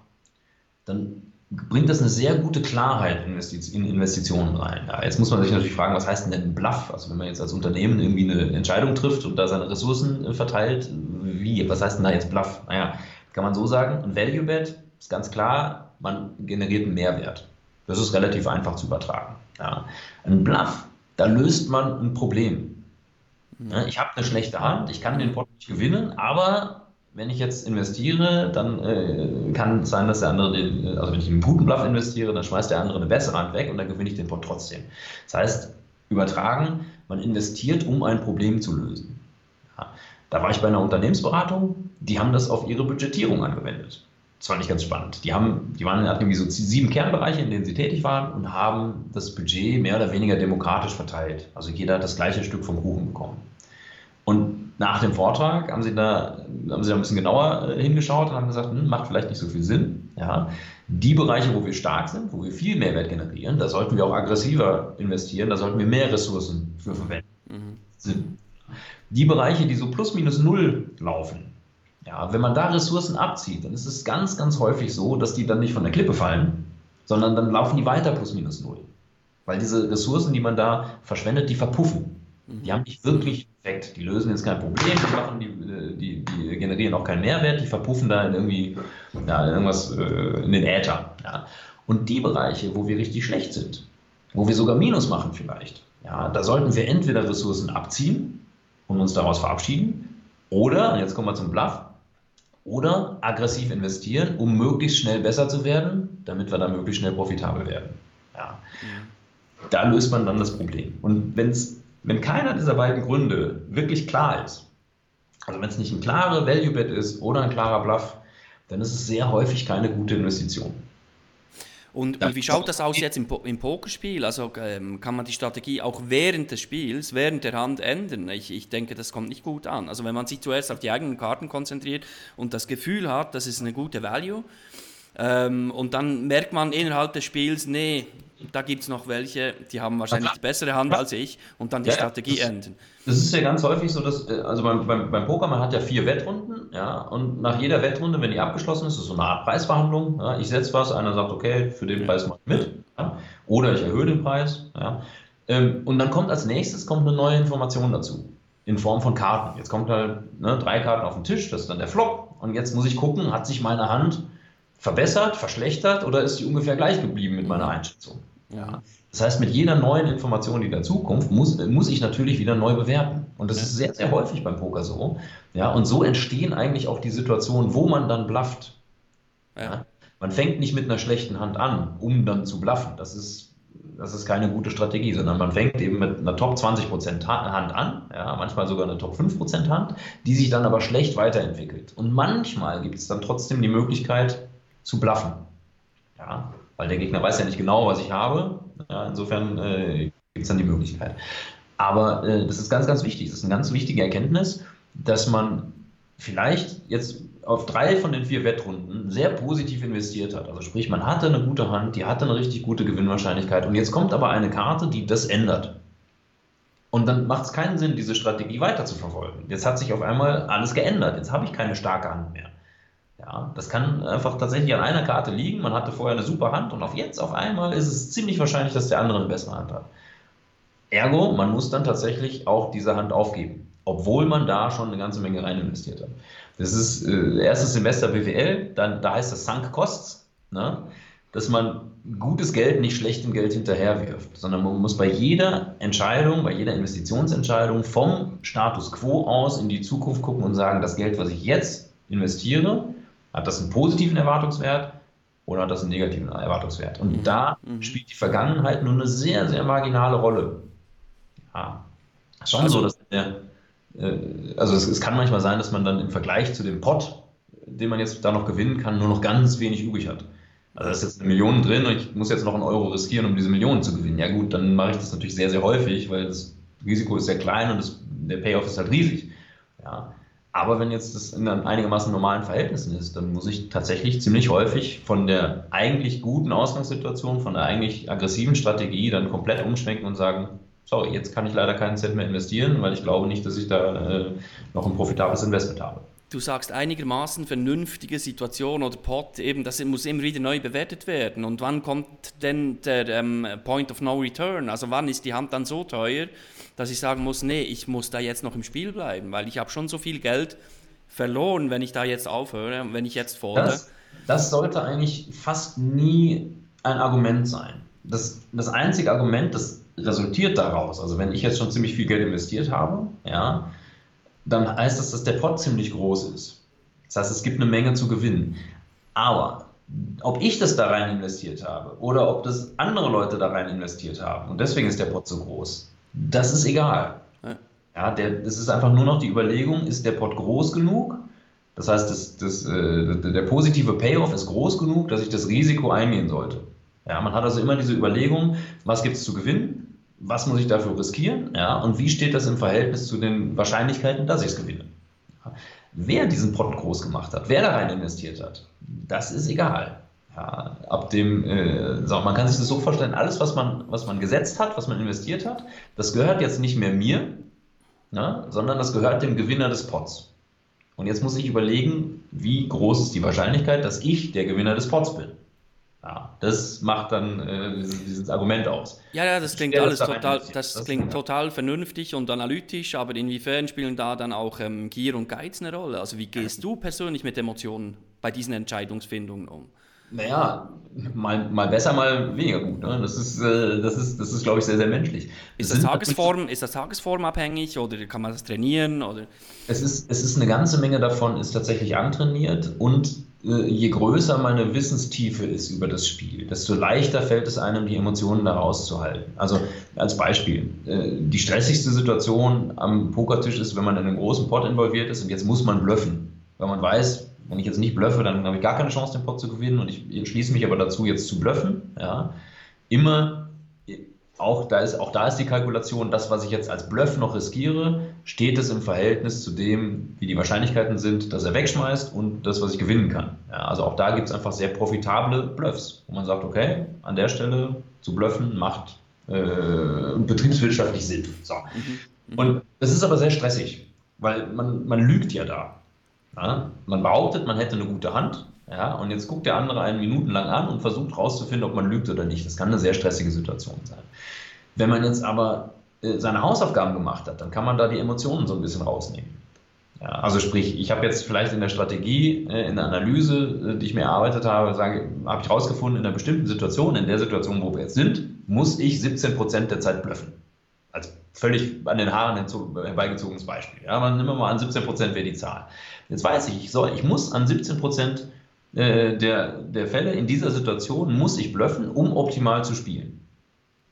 S2: dann bringt das eine sehr gute Klarheit in Investitionen rein. Ja, jetzt muss man sich natürlich fragen, was heißt denn ein Bluff? Also wenn man jetzt als Unternehmen irgendwie eine Entscheidung trifft und da seine Ressourcen äh, verteilt, wie? Was heißt denn da jetzt Bluff? Naja, kann man so sagen, ein Value Bet ist ganz klar, man generiert einen Mehrwert. Das ist relativ einfach zu übertragen. Ja. Ein Bluff, da löst man ein Problem. Ja, ich habe eine schlechte Hand, ich kann den Pot nicht gewinnen, aber wenn ich jetzt investiere, dann äh, kann es sein, dass der andere, den, also wenn ich in einen guten Bluff investiere, dann schmeißt der andere eine bessere Hand weg und dann gewinne ich den Pot trotzdem. Das heißt, übertragen, man investiert, um ein Problem zu lösen. Da war ich bei einer Unternehmensberatung, die haben das auf ihre Budgetierung angewendet. Das fand ich ganz spannend. Die, haben, die waren, hatten irgendwie so sieben Kernbereiche, in denen sie tätig waren und haben das Budget mehr oder weniger demokratisch verteilt. Also jeder hat das gleiche Stück vom Kuchen bekommen. Und nach dem Vortrag haben sie da, haben sie da ein bisschen genauer äh, hingeschaut und haben gesagt, hm, macht vielleicht nicht so viel Sinn. Ja. Die Bereiche, wo wir stark sind, wo wir viel Mehrwert generieren, da sollten wir auch aggressiver investieren, da sollten wir mehr Ressourcen für verwenden. Mhm. Die Bereiche, die so plus minus null laufen, ja, wenn man da Ressourcen abzieht, dann ist es ganz, ganz häufig so, dass die dann nicht von der Klippe fallen, sondern dann laufen die weiter plus minus null. Weil diese Ressourcen, die man da verschwendet, die verpuffen. Die haben nicht wirklich Effekt. Die lösen jetzt kein Problem, die, machen, die, die, die generieren auch keinen Mehrwert, die verpuffen da in irgendwie ja, irgendwas äh, in den Äther. Ja. Und die Bereiche, wo wir richtig schlecht sind, wo wir sogar Minus machen vielleicht, ja, da sollten wir entweder Ressourcen abziehen und uns daraus verabschieden, oder, und jetzt kommen wir zum Bluff, oder aggressiv investieren, um möglichst schnell besser zu werden, damit wir dann möglichst schnell profitabel werden. Ja. Mhm. Da löst man dann das Problem. Und wenn es wenn keiner dieser beiden Gründe wirklich klar ist, also wenn es nicht ein klarer Value Bet ist oder ein klarer Bluff, dann ist es sehr häufig keine gute Investition.
S1: Und, und, wie schaut das aus jetzt im, im Pokerspiel? Also ähm, kann man die Strategie auch während des Spiels, während der Hand ändern? Ich, ich denke, das kommt nicht gut an. Also wenn man sich zuerst auf die eigenen Karten konzentriert und das Gefühl hat, das ist eine gute Value, Ähm, und dann merkt man innerhalb des Spiels, nee, da gibt es noch welche, die haben wahrscheinlich die bessere Hand als ich und dann die ja, Strategie
S2: das,
S1: enden.
S2: Das ist ja ganz häufig so, dass, äh, also beim, beim, beim Poker, man hat ja vier Wettrunden, ja, und nach jeder Wettrunde, wenn die abgeschlossen ist, ist so eine Art Preisverhandlung. Ja, ich setze was, einer sagt, okay, für den Preis mache ich mit, ja, oder ich erhöhe den Preis, ja. Ähm, und dann kommt als nächstes kommt eine neue Information dazu, in Form von Karten. Jetzt kommt halt ne, drei Karten auf den Tisch, das ist dann der Flop, und jetzt muss ich gucken, hat sich meine Hand verbessert, verschlechtert oder ist die ungefähr gleich geblieben mit meiner Einschätzung? Ja. Das heißt, mit jeder neuen Information, die dazukommt, muss, muss ich natürlich wieder neu bewerten. Und das ist sehr, sehr häufig beim Poker so. Ja, und so entstehen eigentlich auch die Situationen, wo man dann blufft. Ja. Man fängt nicht mit einer schlechten Hand an, um dann zu bluffen. Das ist, das ist keine gute Strategie, sondern man fängt eben mit einer Top 20% Hand an, ja, manchmal sogar eine Top 5% Hand, die sich dann aber schlecht weiterentwickelt. Und manchmal gibt es dann trotzdem die Möglichkeit zu bluffen. Ja, weil der Gegner weiß ja nicht genau, was ich habe. Ja, insofern äh, gibt es dann die Möglichkeit. Aber äh, das ist ganz, ganz wichtig. Das ist eine ganz wichtige Erkenntnis, dass man vielleicht jetzt auf drei von den vier Wettrunden sehr positiv investiert hat. Also sprich, man hatte eine gute Hand, die hatte eine richtig gute Gewinnwahrscheinlichkeit und jetzt kommt aber eine Karte, die das ändert. Und dann macht es keinen Sinn, diese Strategie weiter zu verfolgen. Jetzt hat sich auf einmal alles geändert. Jetzt habe ich keine starke Hand mehr. Ja, das kann einfach tatsächlich an einer Karte liegen. Man hatte vorher eine super Hand und auf jetzt auf einmal ist es ziemlich wahrscheinlich, dass der andere eine bessere Hand hat. Ergo, man muss dann tatsächlich auch diese Hand aufgeben, obwohl man da schon eine ganze Menge rein investiert hat. Das ist äh, erstes Semester BWL, dann, da heißt das Sunk Costs, ne? dass man gutes Geld nicht schlechtem Geld hinterherwirft, sondern man muss bei jeder Entscheidung, bei jeder Investitionsentscheidung vom Status quo aus in die Zukunft gucken und sagen, das Geld, was ich jetzt investiere, hat das einen positiven Erwartungswert oder hat das einen negativen Erwartungswert? Und mhm. da mhm. spielt die Vergangenheit nur eine sehr, sehr marginale Rolle. Ja, schon also, so, dass der, äh, also es, es, kann manchmal sein, dass man dann im Vergleich zu dem Pot, den man jetzt da noch gewinnen kann, nur noch ganz wenig übrig hat. Also da ist jetzt eine Million drin und ich muss jetzt noch einen Euro riskieren, um diese Millionen zu gewinnen. Ja gut, dann mache ich das natürlich sehr, sehr häufig, weil das Risiko ist sehr klein und das, der Payoff ist halt riesig. Ja. Aber wenn jetzt das in einigermaßen normalen Verhältnissen ist, dann muss ich tatsächlich ziemlich häufig von der eigentlich guten Ausgangssituation, von der eigentlich aggressiven Strategie dann komplett umschwenken und sagen, sorry, jetzt kann ich leider keinen Cent mehr investieren, weil ich glaube nicht, dass ich da äh, noch ein profitables Investment habe.
S1: Du sagst einigermaßen vernünftige Situation oder Pot, eben, das muss immer wieder neu bewertet werden. Und wann kommt denn der ähm, Point of No Return? Also wann ist die Hand dann so teuer, dass ich sagen muss, nee, ich muss da jetzt noch im Spiel bleiben, weil ich habe schon so viel Geld verloren, wenn ich da jetzt aufhöre, wenn ich jetzt folge.
S2: Das, das sollte eigentlich fast nie ein Argument sein. Das, das einzige Argument, das resultiert daraus, also wenn ich jetzt schon ziemlich viel Geld investiert habe, ja, dann heißt das, dass der Pot ziemlich groß ist. Das heißt, es gibt eine Menge zu gewinnen. Aber ob ich das da rein investiert habe oder ob das andere Leute da rein investiert haben und deswegen ist der Pot so groß, das ist egal. Ja, der, das ist einfach nur noch die Überlegung, ist der Pot groß genug? Das heißt, das, das, äh, der positive Payoff ist groß genug, dass ich das Risiko eingehen sollte. Ja, man hat also immer diese Überlegung, was gibt es zu gewinnen, was muss ich dafür riskieren ja, und wie steht das im Verhältnis zu den Wahrscheinlichkeiten, dass ich es gewinne. Ja, wer diesen Pot groß gemacht hat, wer da rein investiert hat, das ist egal. Ja, ab dem, äh, so, man kann sich das so vorstellen, alles, was man, was man gesetzt hat, was man investiert hat, das gehört jetzt nicht mehr mir, ne, sondern das gehört dem Gewinner des Pots. Und jetzt muss ich überlegen, wie groß ist die Wahrscheinlichkeit, dass ich der Gewinner des Pots bin. Ja, das macht dann äh, dieses Argument aus.
S1: Ja, ja, das klingt alles total, das, das klingt total vernünftig und analytisch, aber inwiefern spielen da dann auch ähm, Gier und Geiz eine Rolle? Also wie gehst du persönlich mit Emotionen bei diesen Entscheidungsfindungen um?
S2: Naja, mal, mal besser, mal weniger gut. Ne? Das ist, äh, das ist, das ist glaube ich, sehr, sehr menschlich.
S1: Ist das, Tagesform, ist das tagesformabhängig oder kann man das trainieren? Oder?
S2: Es, ist, es ist eine ganze Menge davon, ist tatsächlich antrainiert und je größer meine Wissenstiefe ist über das Spiel, desto leichter fällt es einem, die Emotionen da rauszuhalten. Also als Beispiel, äh, die stressigste Situation am Pokertisch ist, wenn man in einem großen Pot involviert ist und jetzt muss man bluffen, weil man weiß, wenn ich jetzt nicht bluffe, dann habe ich gar keine Chance, den Pot zu gewinnen und ich entschließe mich aber dazu, jetzt zu bluffen. Ja. Immer auch da, ist, auch da ist die Kalkulation, das, was ich jetzt als Bluff noch riskiere, steht es im Verhältnis zu dem, wie die Wahrscheinlichkeiten sind, dass er wegschmeißt und das, was ich gewinnen kann. Ja, also auch da gibt es einfach sehr profitable Bluffs, wo man sagt, okay, an der Stelle zu bluffen macht äh, betriebswirtschaftlich Sinn. So. Mhm. Und das ist aber sehr stressig, weil man, man lügt ja da. Ja? Man behauptet, man hätte eine gute Hand, ja, und jetzt guckt der andere einen Minuten lang an und versucht herauszufinden, ob man lügt oder nicht. Das kann eine sehr stressige Situation sein. Wenn man jetzt aber äh, seine Hausaufgaben gemacht hat, dann kann man da die Emotionen so ein bisschen rausnehmen. Ja, also sprich, ich habe jetzt vielleicht in der Strategie, äh, in der Analyse, äh, die ich mir erarbeitet habe, sage, habe ich herausgefunden, in einer bestimmten Situation, in der Situation, wo wir jetzt sind, muss ich 17 Prozent der Zeit blöffen. Also völlig an den Haaren herbeigezogenes Beispiel. Ja, aber nehmen wir mal an, 17 Prozent wäre die Zahl. Jetzt weiß ich, ich, soll, ich muss an 17 Prozent äh, der, der Fälle in dieser Situation muss ich bluffen, um optimal zu spielen.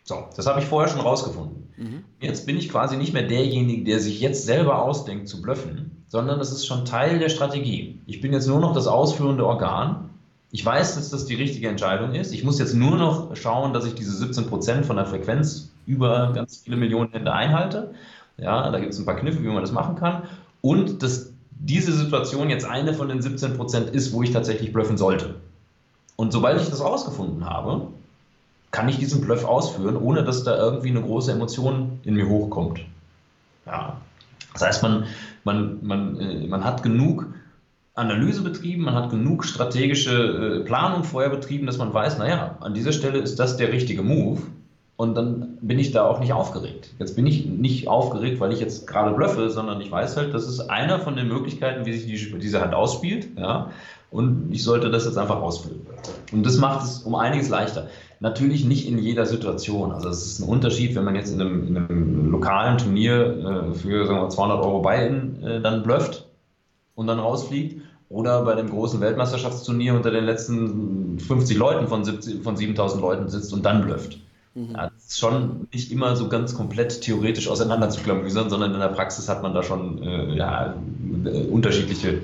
S2: So, das habe ich vorher schon rausgefunden. Mhm. Jetzt bin ich quasi nicht mehr derjenige, der sich jetzt selber ausdenkt zu bluffen, sondern das ist schon Teil der Strategie. Ich bin jetzt nur noch das ausführende Organ. Ich weiß, dass das die richtige Entscheidung ist. Ich muss jetzt nur noch schauen, dass ich diese 17% von der Frequenz über ganz viele Millionen Hände einhalte. Ja, da gibt es ein paar Kniffe, wie man das machen kann. Und das diese Situation jetzt eine von den 17 Prozent ist, wo ich tatsächlich bluffen sollte. Und sobald ich das rausgefunden habe, kann ich diesen Bluff ausführen, ohne dass da irgendwie eine große Emotion in mir hochkommt. Ja. Das heißt, man, man, man, äh, man hat genug Analyse betrieben, man hat genug strategische äh, Planung vorher betrieben, dass man weiß, naja, an dieser Stelle ist das der richtige Move und dann bin ich da auch nicht aufgeregt. Jetzt bin ich nicht aufgeregt, weil ich jetzt gerade bluffe, sondern ich weiß halt, das ist einer von den Möglichkeiten, wie sich die, diese Hand ausspielt. Ja? Und ich sollte das jetzt einfach ausfüllen. Und das macht es um einiges leichter. Natürlich nicht in jeder Situation. Also es ist ein Unterschied, wenn man jetzt in einem, in einem lokalen Turnier äh, für sagen wir, 200 Euro Buy-in äh, dann blufft und dann rausfliegt oder bei dem großen Weltmeisterschaftsturnier unter den letzten 50 Leuten von, von 7000 Leuten sitzt und dann blufft. Mhm. Ja, das ist schon nicht immer so ganz komplett theoretisch auseinander zu klamüsern, sondern in der Praxis hat man da schon äh, ja, unterschiedliche
S1: äh,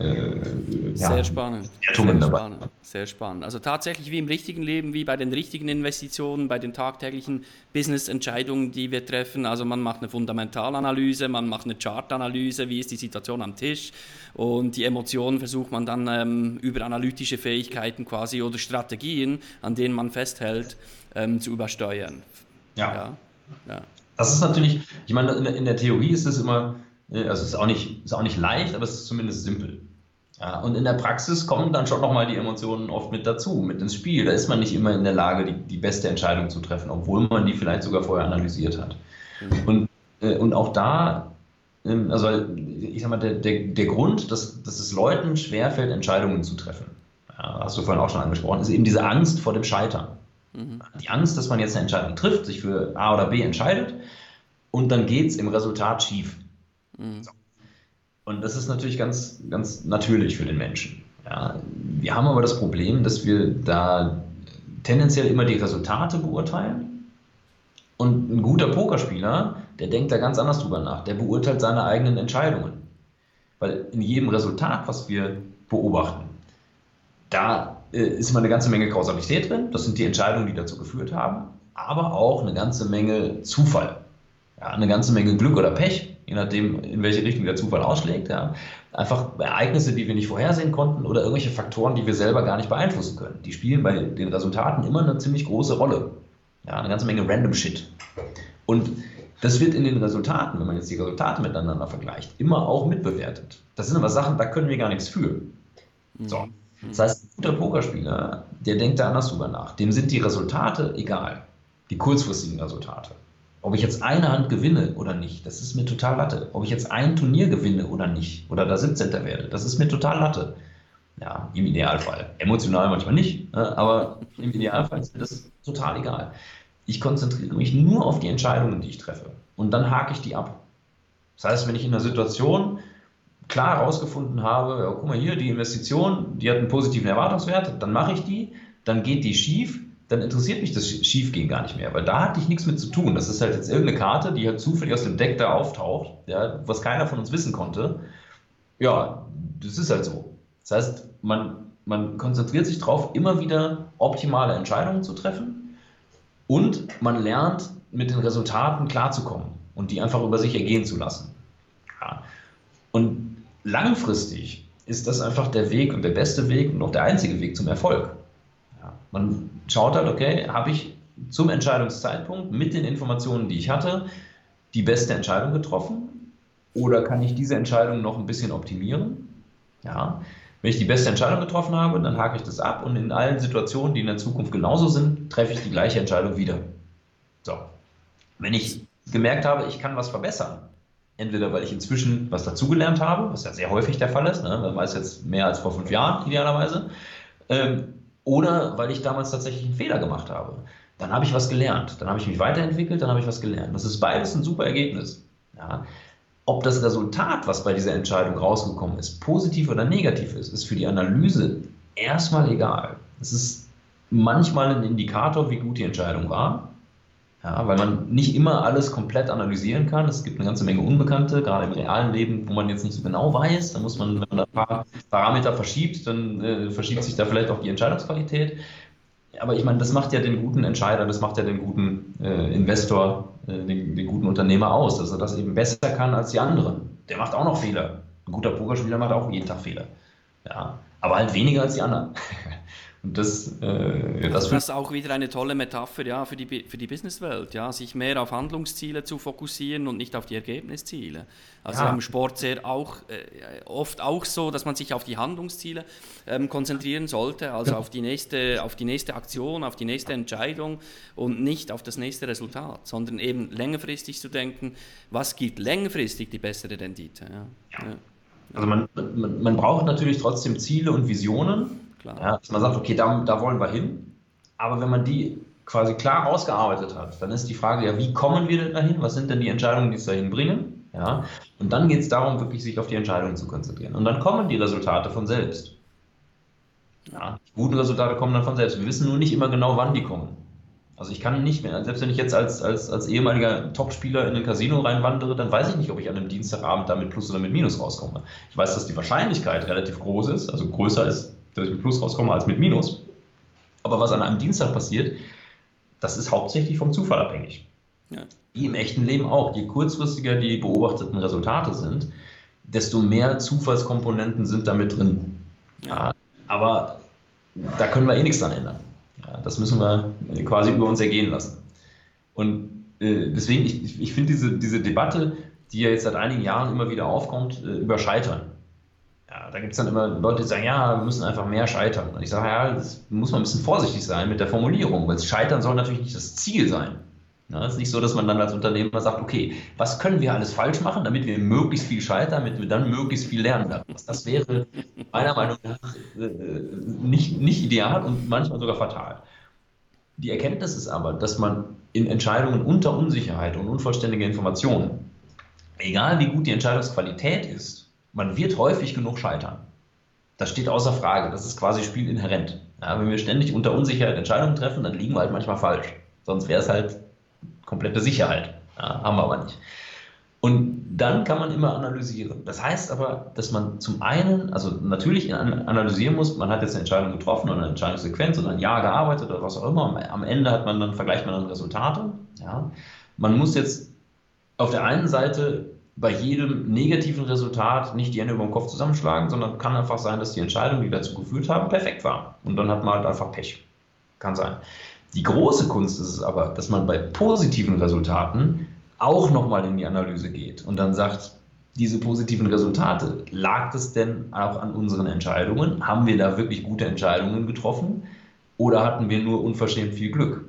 S1: sehr ja, spannend. Sehr spannend. Sehr spannend. Also tatsächlich wie im richtigen Leben, wie bei den richtigen Investitionen, bei den tagtäglichen Business-Entscheidungen, die wir treffen. Also man macht eine Fundamentalanalyse, man macht eine Chartanalyse, wie ist die Situation am Tisch und die Emotionen versucht man dann ähm, über analytische Fähigkeiten quasi oder Strategien, an denen man festhält, ähm, zu übersteuern.
S2: Ja. ja. ja. Das ist natürlich, ich meine, in der, in der Theorie ist es immer, äh, also es ist auch nicht, ist auch nicht leicht, aber es ist zumindest simpel. Ja, und in der Praxis kommen dann schon nochmal die Emotionen oft mit dazu, mit ins Spiel. Da ist man nicht immer in der Lage, die, die beste Entscheidung zu treffen, obwohl man die vielleicht sogar vorher analysiert hat. Mhm. Und, äh, und auch da, ähm, also ich sag mal, der, der, der Grund, dass, dass es Leuten schwerfällt, Entscheidungen zu treffen, ja, hast du vorhin auch schon angesprochen, ist eben diese Angst vor dem Scheitern. Mhm. Die Angst, dass man jetzt eine Entscheidung trifft, sich für A oder B entscheidet und dann geht es im Resultat schief. Mhm. So. Und das ist natürlich ganz, ganz natürlich für den Menschen. Ja. Wir haben aber das Problem, dass wir da tendenziell immer die Resultate beurteilen. Und ein guter Pokerspieler, der denkt da ganz anders drüber nach. Der beurteilt seine eigenen Entscheidungen. Weil in jedem Resultat, was wir beobachten, da äh, ist immer eine ganze Menge Kausalität drin. Das sind die Entscheidungen, die dazu geführt haben. Aber auch eine ganze Menge Zufall. Ja, eine ganze Menge Glück oder Pech, je nachdem, in welche Richtung der Zufall ausschlägt. Ja. Einfach Ereignisse, die wir nicht vorhersehen konnten oder irgendwelche Faktoren, die wir selber gar nicht beeinflussen können. Die spielen bei den Resultaten immer eine ziemlich große Rolle. Ja, eine ganze Menge Random Shit. Und das wird in den Resultaten, wenn man jetzt die Resultate miteinander vergleicht, immer auch mitbewertet. Das sind aber Sachen, da können wir gar nichts für. So. Das heißt, ein guter Pokerspieler, der denkt da anders drüber nach. Dem sind die Resultate egal. Die kurzfristigen Resultate. Ob ich jetzt eine Hand gewinne oder nicht, das ist mir total Latte. Ob ich jetzt ein Turnier gewinne oder nicht, oder da 17. werde, das ist mir total Latte. Ja, im Idealfall. Emotional manchmal nicht, ne, aber im Idealfall ist mir das total egal. Ich konzentriere mich nur auf die Entscheidungen, die ich treffe. Und dann hake ich die ab. Das heißt, wenn ich in einer Situation klar herausgefunden habe, ja, guck mal hier, die Investition, die hat einen positiven Erwartungswert, dann mache ich die, dann geht die schief, dann interessiert mich das Schiefgehen gar nicht mehr, weil da hatte ich nichts mit zu tun. Das ist halt jetzt irgendeine Karte, die halt zufällig aus dem Deck da auftaucht, ja, was keiner von uns wissen konnte. Ja, das ist halt so. Das heißt, man, man konzentriert sich darauf, immer wieder optimale Entscheidungen zu treffen Und man lernt, mit den Resultaten klarzukommen und die einfach über sich ergehen zu lassen. Ja. Und langfristig ist das einfach der Weg und der beste Weg und auch der einzige Weg zum Erfolg. Man schaut halt, okay, habe ich zum Entscheidungszeitpunkt mit den Informationen, die ich hatte, die beste Entscheidung getroffen? Oder kann ich diese Entscheidung noch ein bisschen optimieren? Ja. Wenn ich die beste Entscheidung getroffen habe, dann hake ich das ab und in allen Situationen, die in der Zukunft genauso sind, treffe ich die gleiche Entscheidung wieder. So. Wenn ich gemerkt habe, ich kann was verbessern, entweder weil ich inzwischen was dazugelernt habe, was ja sehr häufig der Fall ist, ne? man weiß jetzt mehr als vor fünf Jahren idealerweise, ähm, oder weil ich damals tatsächlich einen Fehler gemacht habe. Dann habe ich was gelernt, dann habe ich mich weiterentwickelt, dann habe ich was gelernt. Das ist beides ein super Ergebnis. Ja? Ob das Resultat, was bei dieser Entscheidung rausgekommen ist, positiv oder negativ ist, ist für die Analyse erstmal egal. Es ist manchmal ein Indikator, wie gut die Entscheidung war. Ja, weil man nicht immer alles komplett analysieren kann. Es gibt eine ganze Menge Unbekannte, gerade im realen Leben, wo man jetzt nicht so genau weiß. Da muss man, wenn man ein paar Parameter verschiebt, dann äh, verschiebt sich da vielleicht auch die Entscheidungsqualität aber ich meine, das macht ja den guten Entscheider, das macht ja den guten äh, Investor, äh, den, den, guten Unternehmer aus, dass er das eben besser kann als die anderen. Der macht auch noch Fehler. Ein guter Pokerspieler macht auch jeden Tag Fehler. Ja, aber halt weniger als die anderen. Und das,
S1: äh, das, das ist auch wieder eine tolle Metapher ja, für die, für die Businesswelt, ja, sich mehr auf Handlungsziele zu fokussieren und nicht auf die Ergebnisziele. Also ja. im Sport sehr auch, äh, oft auch so, dass man sich auf die Handlungsziele ähm, konzentrieren sollte, also ja. auf, die nächste, auf die nächste Aktion, auf die nächste Entscheidung und nicht auf das nächste Resultat, sondern eben längerfristig zu denken, was gibt längerfristig die bessere Rendite. Ja.
S2: Also man, man, man braucht natürlich trotzdem Ziele und Visionen Klar. Ja, dass man sagt, okay, da, da wollen wir hin. Aber wenn man die quasi klar ausgearbeitet hat, dann ist die Frage ja, wie kommen wir denn dahin? Was sind denn die Entscheidungen, die es dahin bringen? Ja, und dann geht es darum, wirklich sich auf die Entscheidungen zu konzentrieren. Und dann kommen die Resultate von selbst. Ja, die guten Resultate kommen dann von selbst. Wir wissen nur nicht immer genau, wann die kommen. Also ich kann nicht mehr, selbst wenn ich jetzt als, als, als ehemaliger Topspieler in ein Casino reinwandere, dann weiß ich nicht, ob ich an einem Dienstagabend da mit Plus oder mit Minus rauskomme. Ich weiß, dass die Wahrscheinlichkeit relativ groß ist, also größer ist, dass ich mit Plus rauskomme als mit Minus. Aber was an einem Dienstag passiert, das ist hauptsächlich vom Zufall abhängig. Ja. Wie im echten Leben auch. Je kurzfristiger die beobachteten Resultate sind, desto mehr Zufallskomponenten sind damit drin. Ja, aber da können wir eh nichts dran ändern. Das müssen wir quasi über uns ergehen lassen. Und äh, deswegen, ich, ich finde diese, diese Debatte, die ja jetzt seit einigen Jahren immer wieder aufkommt, äh, über Scheitern da gibt es dann immer Leute, die sagen, ja, wir müssen einfach mehr scheitern. Und ich sage, ja, das muss man ein bisschen vorsichtig sein mit der Formulierung, weil Scheitern soll natürlich nicht das Ziel sein. Ja, es ist nicht so, dass man dann als Unternehmer sagt, okay, was können wir alles falsch machen, damit wir möglichst viel scheitern, damit wir dann möglichst viel lernen. Das wäre meiner Meinung nach äh, nicht, nicht ideal und manchmal sogar fatal. Die Erkenntnis ist aber, dass man in Entscheidungen unter Unsicherheit und unvollständiger Informationen, egal wie gut die Entscheidungsqualität ist, man wird häufig genug scheitern. Das steht außer Frage. Das ist quasi spielinhärent. Ja, wenn wir ständig unter Unsicherheit Entscheidungen treffen, dann liegen wir halt manchmal falsch. Sonst wäre es halt komplette Sicherheit. Ja, haben wir aber nicht. Und dann kann man immer analysieren. Das heißt aber, dass man zum einen, also natürlich analysieren muss, man hat jetzt eine Entscheidung getroffen oder eine Entscheidungssequenz oder ein Jahr gearbeitet oder was auch immer. Am Ende hat man dann, vergleicht man dann Resultate. Ja. Man muss jetzt auf der einen Seite bei jedem negativen Resultat nicht die Hände über den Kopf zusammenschlagen, sondern kann einfach sein, dass die Entscheidungen, die dazu geführt haben, perfekt waren. Und dann hat man halt einfach Pech. Kann sein. Die große Kunst ist es aber, dass man bei positiven Resultaten auch nochmal in die Analyse geht und dann sagt, diese positiven Resultate, lag es denn auch an unseren Entscheidungen? Haben wir da wirklich gute Entscheidungen getroffen? Oder hatten wir nur unverschämt viel Glück?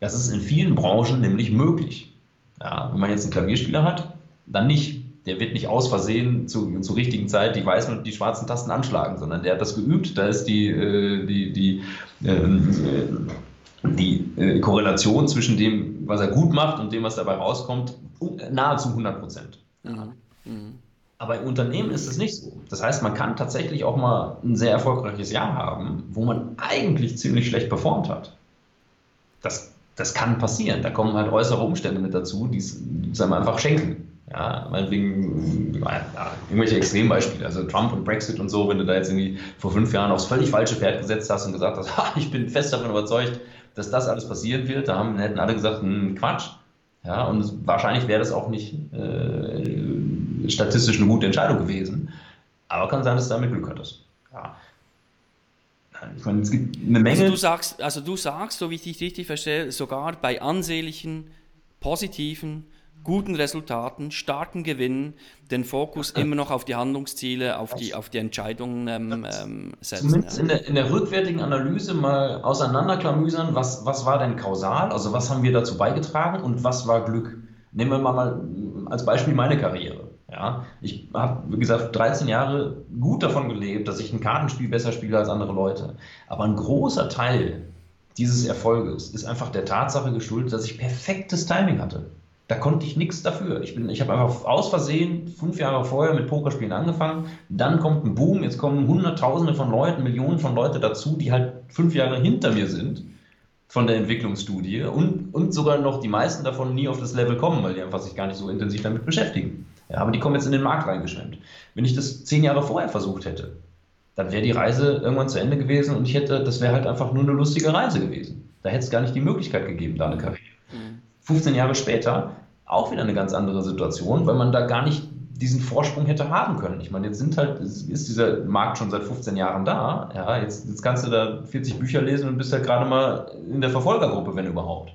S2: Das ist in vielen Branchen nämlich möglich. Ja, wenn man jetzt einen Klavierspieler hat, dann nicht. Der wird nicht aus Versehen zu, zur richtigen Zeit die weißen und die schwarzen Tasten anschlagen, sondern der hat das geübt. Da ist die, äh, die, die, ähm, äh, die äh, Korrelation zwischen dem, was er gut macht und dem, was dabei rauskommt, nahezu 100 Prozent. Mhm. Mhm. Aber im Unternehmen ist es nicht so. Das heißt, man kann tatsächlich auch mal ein sehr erfolgreiches Jahr haben, wo man eigentlich ziemlich schlecht performt hat. Das, das kann passieren. Da kommen halt äußere Umstände mit dazu, die es einfach schenken. Ja, meinetwegen ja, irgendwelche Extrembeispiele, also Trump und Brexit und so, wenn du da jetzt irgendwie vor fünf Jahren aufs völlig falsche Pferd gesetzt hast und gesagt hast, ha, ich bin fest davon überzeugt, dass das alles passieren wird, da haben, hätten alle gesagt, hm, Quatsch. Ja, und wahrscheinlich wäre das auch nicht äh, statistisch eine gute Entscheidung gewesen. Aber kann sein, dass du damit Glück hattest. Ja.
S1: Ich meine, es gibt eine Menge. Also du sagst, also du sagst, so wie ich dich richtig verstehe, sogar bei ansehnlichen, positiven, guten Resultaten, starken Gewinnen, den Fokus immer noch auf die Handlungsziele, auf die, auf die Entscheidungen ähm, ähm,
S2: setzen. Zumindest ja. in, der, in der rückwärtigen Analyse mal auseinanderklamüsern, was, was war denn kausal, also was haben wir dazu beigetragen und was war Glück. Nehmen wir mal, mal als Beispiel meine Karriere. Ja, ich habe, wie gesagt, 13 Jahre gut davon gelebt, dass ich ein Kartenspiel besser spiele als andere Leute. Aber ein großer Teil dieses Erfolges ist einfach der Tatsache geschuldet, dass ich perfektes Timing hatte. Da konnte ich nichts dafür. Ich, ich habe einfach aus Versehen fünf Jahre vorher mit Pokerspielen angefangen. Dann kommt ein Boom, jetzt kommen Hunderttausende von Leuten, Millionen von Leuten dazu, die halt fünf Jahre hinter mir sind von der Entwicklungsstudie und, und sogar noch die meisten davon nie auf das Level kommen, weil die einfach sich gar nicht so intensiv damit beschäftigen. Ja, aber die kommen jetzt in den Markt reingeschwemmt. Wenn ich das zehn Jahre vorher versucht hätte, dann wäre die Reise irgendwann zu Ende gewesen und ich hätte, das wäre halt einfach nur eine lustige Reise gewesen. Da hätte es gar nicht die Möglichkeit gegeben, da eine Karriere. 15 mhm. Jahre später auch wieder eine ganz andere Situation, weil man da gar nicht diesen Vorsprung hätte haben können. Ich meine, jetzt sind halt, ist dieser Markt schon seit 15 Jahren da. Ja, jetzt, jetzt kannst du da 40 Bücher lesen und bist halt gerade mal in der Verfolgergruppe, wenn überhaupt.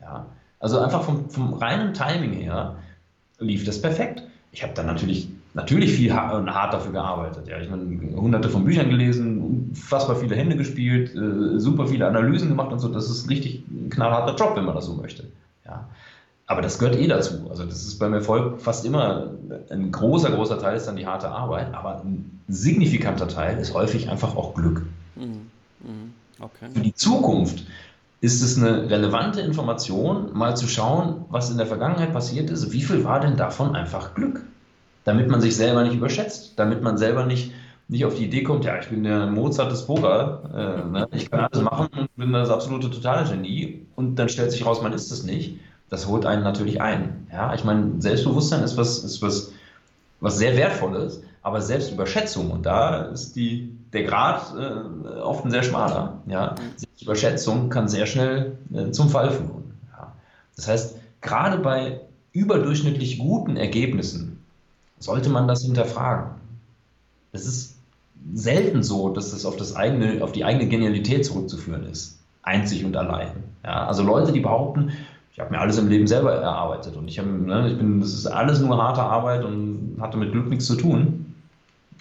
S2: Ja, also einfach vom, vom reinen Timing her lief das perfekt ich habe dann natürlich, natürlich viel hart dafür gearbeitet. Ja. Ich meine, hunderte von Büchern gelesen, unfassbar viele Hände gespielt, äh, super viele Analysen gemacht und so. Das ist richtig ein knallharter Job, wenn man das so möchte. Ja. Aber das gehört eh dazu. Also das ist beim Erfolg fast immer ein großer, großer Teil ist dann die harte Arbeit, aber ein signifikanter Teil ist häufig einfach auch Glück. Mhm. Mhm. Okay. Für die Zukunft ist es eine relevante Information, mal zu schauen, was in der Vergangenheit passiert ist, wie viel war denn davon einfach Glück? Damit man sich selber nicht überschätzt, damit man selber nicht, nicht auf die Idee kommt, ja, ich bin der Mozart des Poker, äh, ne? ich kann alles machen und bin das absolute totale Genie und dann stellt sich raus, man ist es nicht. Das holt einen natürlich ein. Ja, ich meine, Selbstbewusstsein ist was, ist was, was sehr Wertvolles, aber Selbstüberschätzung, und da ist die, der Grad äh, oft ein sehr schmaler. Ja? Selbstüberschätzung kann sehr schnell äh, zum Fall führen. Ja? Das heißt, gerade bei überdurchschnittlich guten Ergebnissen sollte man das hinterfragen. Es ist selten so, dass es auf, das eigene, auf die eigene Genialität zurückzuführen ist. Einzig und allein. Ja? Also Leute, die behaupten, ich habe mir alles im Leben selber erarbeitet und ich, hab, ne, ich bin, das ist alles nur harte Arbeit und hatte mit Glück nichts zu tun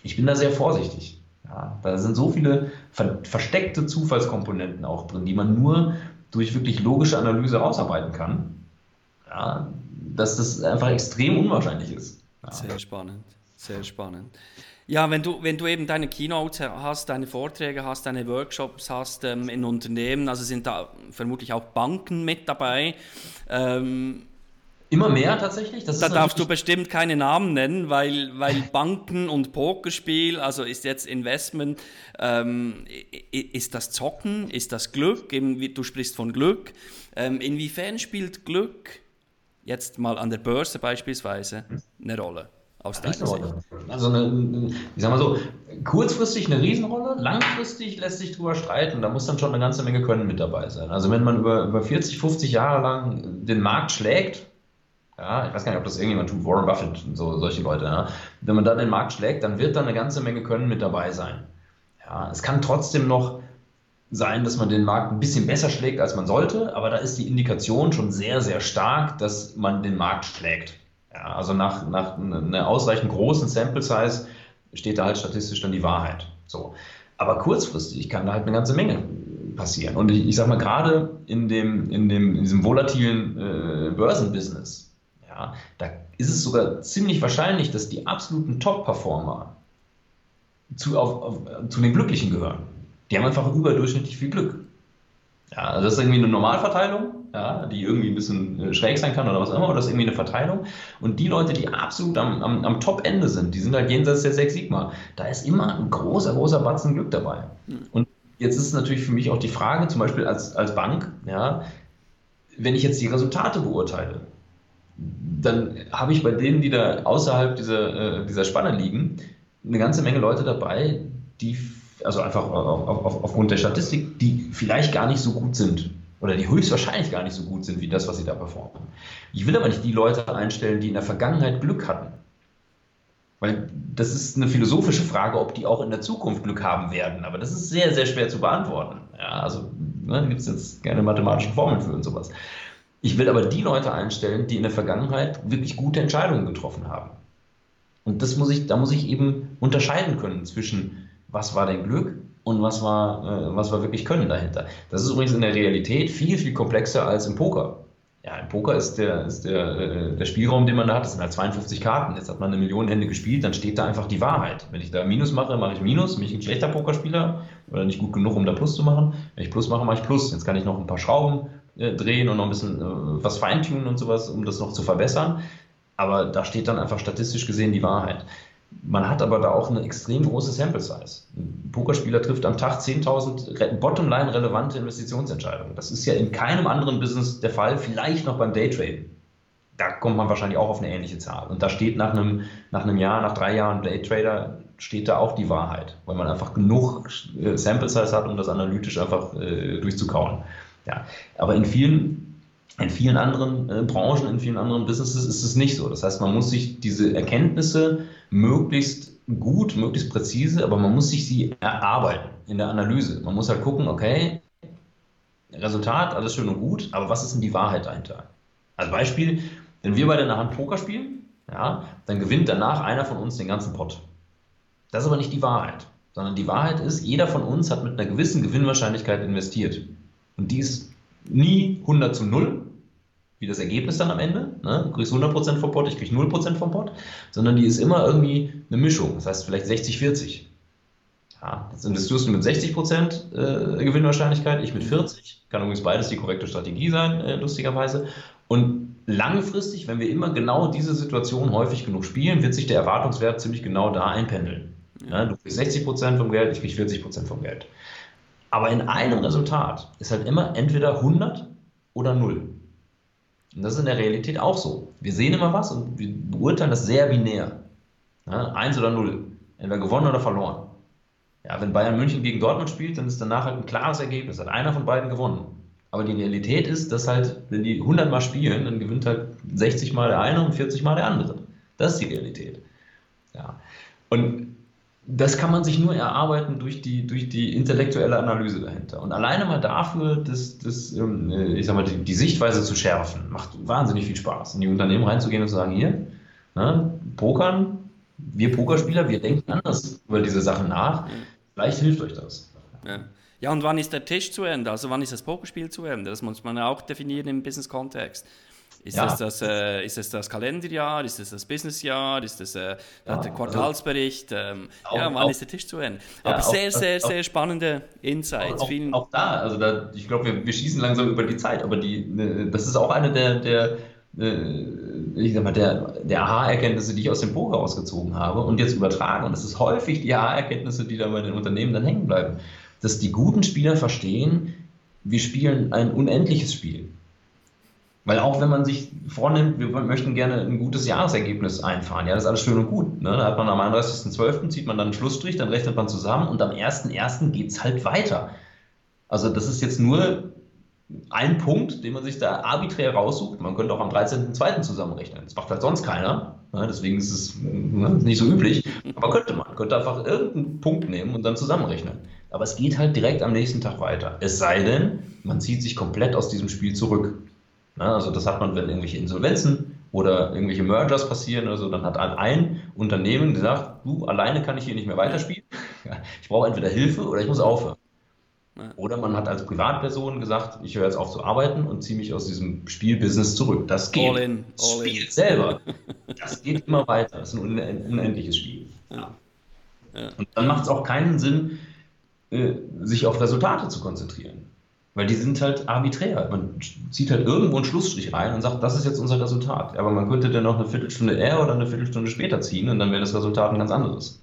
S2: ich bin da sehr vorsichtig. Ja, da sind so viele ver versteckte Zufallskomponenten auch drin, die man nur durch wirklich logische Analyse ausarbeiten kann, ja, dass das einfach extrem unwahrscheinlich ist.
S1: Ja. Sehr spannend, sehr spannend. Ja, wenn du, wenn du eben deine Keynotes hast, deine Vorträge hast, deine Workshops hast ähm, in Unternehmen, also sind da vermutlich auch Banken mit dabei. Ähm,
S2: Immer mehr tatsächlich.
S1: da darfst du bestimmt keine Namen nennen, weil, weil Banken und Pokerspiel, also ist jetzt Investment, ähm, ist das Zocken, ist das Glück, du sprichst von Glück. Ähm, inwiefern spielt Glück jetzt mal an der Börse beispielsweise eine Rolle? Aus deiner Sicht?
S2: Also, eine, ich sag mal so, kurzfristig eine Riesenrolle, langfristig lässt sich drüber streiten. Da muss dann schon eine ganze Menge Können mit dabei sein. Also, wenn man über, über 40, 50 Jahre lang den Markt schlägt, ja, ich weiß gar nicht, ob das irgendjemand tut, Warren Buffett und so, solche Leute. Ja. Wenn man dann den Markt schlägt, dann wird da eine ganze Menge Können mit dabei sein. Ja, es kann trotzdem noch sein, dass man den Markt ein bisschen besser schlägt, als man sollte, aber da ist die Indikation schon sehr, sehr stark, dass man den Markt schlägt. Ja, also nach, nach einer ausreichend großen Sample Size steht da halt statistisch dann die Wahrheit. So. Aber kurzfristig kann da halt eine ganze Menge passieren. Und ich, ich sag mal, gerade in, dem, in, dem, in diesem volatilen äh, Börsenbusiness, ja, da ist es sogar ziemlich wahrscheinlich, dass die absoluten Top-Performer zu, auf, auf, zu den Glücklichen gehören. Die haben einfach überdurchschnittlich viel Glück. Ja, also das ist irgendwie eine Normalverteilung, ja, die irgendwie ein bisschen äh, schräg sein kann oder was auch immer, oder das ist irgendwie eine Verteilung. Und die Leute, die absolut am, am, am Top-Ende sind, die sind halt jenseits der Sechs Sigma. Da ist immer ein großer, großer Batzen Glück dabei. Mhm. Und jetzt ist es natürlich für mich auch die Frage, zum Beispiel als, als Bank, ja, wenn ich jetzt die Resultate beurteile, dann habe ich bei denen, die da außerhalb dieser, äh, dieser Spanne liegen, eine ganze Menge Leute dabei, die, also einfach auf, auf, aufgrund der Statistik, die vielleicht gar nicht so gut sind. oder die höchstwahrscheinlich gar nicht so gut sind wie das, was sie da performen. Ich will aber nicht die Leute einstellen, die in der Vergangenheit Glück hatten. Weil das ist eine philosophische Frage, ob die auch in der Zukunft Glück haben werden. Aber das ist sehr, sehr schwer zu beantworten. Ja, also ne, gibt es jetzt keine mathematischen Formeln für und sowas. Ich will aber die Leute einstellen, die in der Vergangenheit wirklich gute Entscheidungen getroffen haben. Und das muss ich, da muss ich eben unterscheiden können zwischen, was war denn Glück und was war, äh, was war wirklich Können dahinter. Das ist übrigens in der Realität viel, viel komplexer als im Poker. Ja, im Poker ist der, ist der, äh, der Spielraum, den man da hat, das sind halt 52 Karten. Jetzt hat man eine Million Hände gespielt, dann steht da einfach die Wahrheit. Wenn ich da Minus mache, mache ich Minus, bin ich ein schlechter Pokerspieler oder nicht gut genug, um da Plus zu machen. Wenn ich Plus mache, mache ich Plus. Jetzt kann ich noch ein paar Schrauben äh, drehen und noch ein bisschen äh, was feintunen und sowas, um das noch zu verbessern. Aber da steht dann einfach statistisch gesehen die Wahrheit. Man hat aber da auch eine extrem große Sample Size. Ein Pokerspieler trifft am Tag 10.000 bottomline relevante Investitionsentscheidungen. Das ist ja in keinem anderen Business der Fall, vielleicht noch beim Daytraden. Da kommt man wahrscheinlich auch auf eine ähnliche Zahl. Und da steht nach einem, nach einem Jahr, nach drei Jahren Daytrader, steht da auch die Wahrheit, weil man einfach genug äh, Sample Size hat, um das analytisch einfach äh, durchzukauen. Ja. Aber in vielen in vielen anderen äh, Branchen, in vielen anderen Businesses ist es nicht so. Das heißt, man muss sich diese Erkenntnisse möglichst gut, möglichst präzise, aber man muss sich sie erarbeiten in der Analyse. Man muss halt gucken, okay, Resultat, alles schön und gut, aber was ist denn die Wahrheit dahinter? Als Beispiel, wenn wir beide in der Hand Poker spielen, ja, dann gewinnt danach einer von uns den ganzen Pot. Das ist aber nicht die Wahrheit, sondern die Wahrheit ist, jeder von uns hat mit einer gewissen Gewinnwahrscheinlichkeit investiert. Und die ist nie 100 zu 0, wie das Ergebnis dann am Ende. Ne? Du kriegst 100% vom Pot, ich krieg 0% vom Pot, sondern die ist immer irgendwie eine Mischung. Das heißt vielleicht 60-40. Ja, jetzt investierst du mit 60% äh, Gewinnwahrscheinlichkeit, ich mit 40. Kann übrigens beides die korrekte Strategie sein, äh, lustigerweise. Und langfristig, wenn wir immer genau diese Situation häufig genug spielen, wird sich der Erwartungswert ziemlich genau da einpendeln. Ja, du kriegst 60% vom Geld, ich krieg 40% vom Geld. Aber in einem Resultat ist halt immer entweder 100 oder 0. Und das ist in der Realität auch so. Wir sehen immer was und wir beurteilen das sehr binär. Ja, eins oder null. Entweder gewonnen oder verloren. Ja, wenn Bayern München gegen Dortmund spielt, dann ist danach halt ein klares Ergebnis. Hat einer von beiden gewonnen. Aber die Realität ist, dass halt, wenn die 100 Mal spielen, dann gewinnt halt 60 Mal der eine und 40 Mal der andere. Das ist die Realität. Ja. Und das kann man sich nur erarbeiten durch die, durch die intellektuelle Analyse dahinter. Und alleine mal dafür, das, das, ähm, äh, ich sag mal, die, die, Sichtweise zu schärfen, macht wahnsinnig viel Spaß. In die Unternehmen reinzugehen und zu sagen, hier, ne, Pokern, wir Pokerspieler, wir denken anders über diese Sachen nach. Vielleicht hilft euch das.
S1: Ja. ja, und wann ist der Tisch zu Ende? Also wann ist das Pokerspiel zu Ende? Das muss man auch definieren im Business-Kontext. Ist, ja. es das, äh, ist es das Kalenderjahr? Ist es das Businessjahr? Ist es äh, ja, der Quartalsbericht? Ähm, auch, ja, wann auch, ist der Tisch zu Ende? Aber ja, sehr, auch, sehr, sehr spannende Insights.
S2: Auch, da, also da, ich glaube, wir, wir schießen langsam über die Zeit, aber die, ne, das ist auch eine der, der äh, ich sag mal, der, der Aha-Erkenntnisse, die ich aus dem Poker ausgezogen habe und jetzt übertragen. Und das ist häufig die Aha-Erkenntnisse, die da bei den Unternehmen dann hängen bleiben. Dass die guten Spieler verstehen, wir spielen ein unendliches Spiel. Weil auch wenn man sich vornimmt, wir möchten gerne ein gutes Jahresergebnis einfahren, ja, das ist alles schön und gut. Ne? Da hat man am 31.12. zieht man dann einen Schlussstrich, dann rechnet man zusammen und am 1.1. geht es halt weiter. Also das ist jetzt nur ein Punkt, den man sich da arbiträr raussucht. Man könnte auch am 13.2. zusammenrechnen. Das macht halt sonst keiner. Ne? Deswegen ist es ne, nicht so üblich. Aber könnte man. Könnte einfach irgendeinen Punkt nehmen und dann zusammenrechnen. Aber es geht halt direkt am nächsten Tag weiter. Es sei denn, man zieht sich komplett aus diesem Spiel zurück. Ja, also das hat man, wenn irgendwelche Insolvenzen oder irgendwelche Mergers passieren oder so, dann hat ein Unternehmen gesagt, du, alleine kann ich hier nicht mehr weiterspielen. Ich brauche entweder Hilfe oder ich muss aufhören. Oder man hat als Privatperson gesagt, ich höre jetzt auf zu arbeiten und ziehe mich aus diesem Spielbusiness zurück. Das geht. All in, all Spiel in. selber. Das geht immer weiter. Das ist ein unendliches Spiel. Ja. Ja. Und dann macht es auch keinen Sinn, äh, sich auf Resultate zu konzentrieren. Weil die sind halt arbiträr. Man zieht halt irgendwo einen Schlussstrich rein und sagt, das ist jetzt unser Resultat. Aber man könnte dann noch eine Viertelstunde eher oder eine Viertelstunde später ziehen und dann wäre das Resultat ein ganz anderes.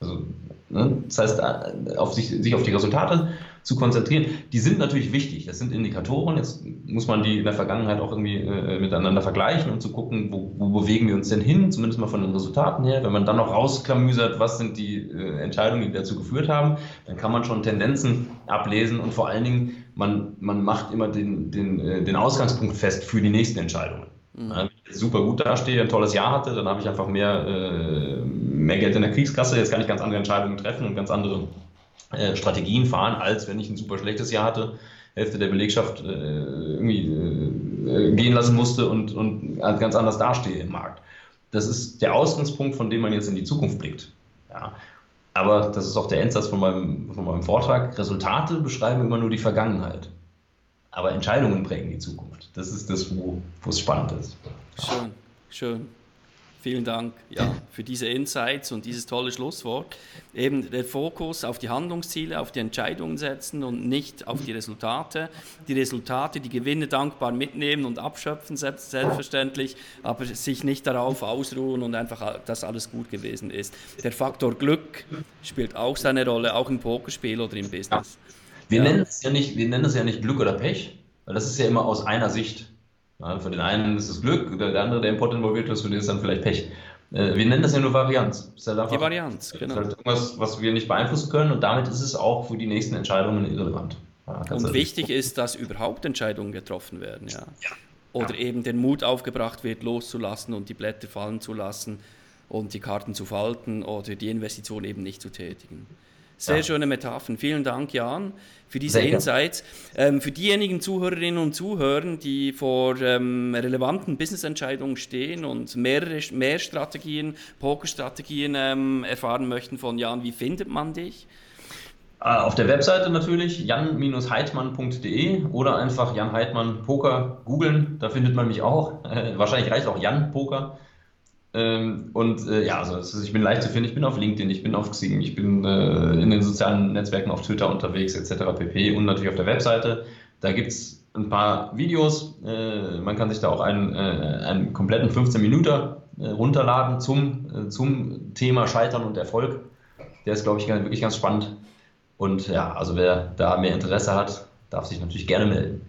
S2: Also? Das heißt, äh, auf sich, sich auf die Resultate zu konzentrieren, die sind natürlich wichtig. Das sind Indikatoren. Jetzt muss man die in der Vergangenheit auch irgendwie äh, miteinander vergleichen und zu gucken, wo, wo, bewegen wir uns denn hin, zumindest mal von den Resultaten her. Wenn man dann noch rausklamüsert, was sind die äh, Entscheidungen, die dazu geführt haben, dann kann man schon Tendenzen ablesen und vor allen Dingen, man, man macht immer den, den, äh, den Ausgangspunkt fest für die nächsten Entscheidungen. Mhm. Wenn ich super gut dastehe, ein tolles Jahr hatte, dann habe ich einfach mehr, äh, mehr Geld in der Kriegskasse, jetzt kann ich ganz andere Entscheidungen treffen und ganz andere äh, Strategien fahren, als wenn ich ein super schlechtes Jahr hatte, Hälfte der Belegschaft äh, irgendwie gehen lassen musste und, und ganz anders dastehe im Markt. Das ist der Ausgangspunkt, von dem man jetzt in die Zukunft blickt. Ja. Aber das ist auch der Endsatz von meinem, von meinem Vortrag. Resultate beschreiben immer nur die Vergangenheit. Aber Entscheidungen prägen die Zukunft. Das ist das, wo, es spannend ist.
S1: Schön, schön. Vielen Dank ja, für diese Insights und dieses tolle Schlusswort. Eben der Fokus auf die Handlungsziele, auf die Entscheidungen setzen und nicht auf die Resultate. Die Resultate, die Gewinne dankbar mitnehmen und abschöpfen, selbstverständlich, aber sich nicht darauf ausruhen und einfach, dass alles gut gewesen ist. Der Faktor Glück spielt auch seine Rolle, auch im Pokerspiel oder im Business.
S2: Ja. Wir, ja. Nennen es ja nicht, wir nennen es ja nicht Glück oder Pech, weil das ist ja immer aus einer Sicht. Ja, für den einen ist es Glück, der andere, der im Pot involviert ist, für den ist dann vielleicht Pech. Äh, wir nennen das ja nur Varianz.
S1: Halt einfach, die Varianz,
S2: genau. Halt irgendwas, was wir nicht beeinflussen können und damit ist es auch für die nächsten Entscheidungen irrelevant.
S1: Ja, und wichtig ist, dass überhaupt Entscheidungen getroffen werden. Ja. ja. Oder eben den Mut aufgebracht wird, loszulassen und die Blätter fallen zu lassen und die Karten zu falten oder die Investition eben nicht zu tätigen. Sehr schöne Metaphern. Vielen Dank, Jan, für diese Sehr Insights. Ähm, für diejenigen Zuhörerinnen und Zuhörer, die vor ähm, relevanten Businessentscheidungen stehen und mehrere, mehr Strategien, Pokerstrategien ähm, erfahren möchten von Jan, wie findet man dich?
S2: Äh, auf der Webseite natürlich jan-heidmann.de oder einfach Jan Heidmann Poker googeln, da findet man mich auch. Äh, wahrscheinlich reicht auch Jan Poker. Ähm, und äh, ja, also ich bin leicht zu finden. Ich bin auf LinkedIn, ich bin auf Xing, ich bin äh, in den sozialen Netzwerken auf Twitter unterwegs, etc. pp. Und natürlich auf der Webseite. Da gibt es ein paar Videos. Äh, man kann sich da auch einen, äh, einen kompletten 15 Minuten äh, runterladen zum, äh, zum Thema Scheitern und Erfolg. Der ist, glaube ich, wirklich ganz spannend. Und ja, also wer da mehr Interesse hat, darf sich natürlich gerne melden.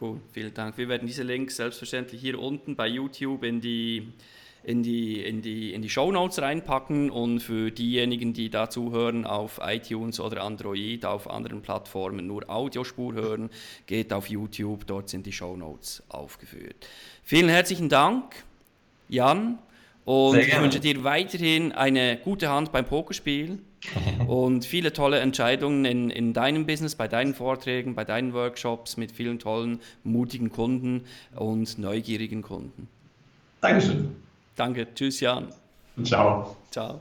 S1: Cool, vielen Dank. Wir werden diese Links selbstverständlich hier unten bei YouTube in die in die, in die, in die Show Notes reinpacken und für diejenigen, die da zuhören auf iTunes oder Android, auf anderen Plattformen nur Audiospur hören, geht auf YouTube, dort sind die Show Notes aufgeführt. Vielen herzlichen Dank, Jan, und ich wünsche dir weiterhin eine gute Hand beim Pokerspiel und viele tolle Entscheidungen in, in deinem Business, bei deinen Vorträgen, bei deinen Workshops mit vielen tollen, mutigen Kunden und neugierigen Kunden.
S2: Dankeschön.
S1: Danke, tschüss Jan.
S2: Ciao.
S1: Ciao.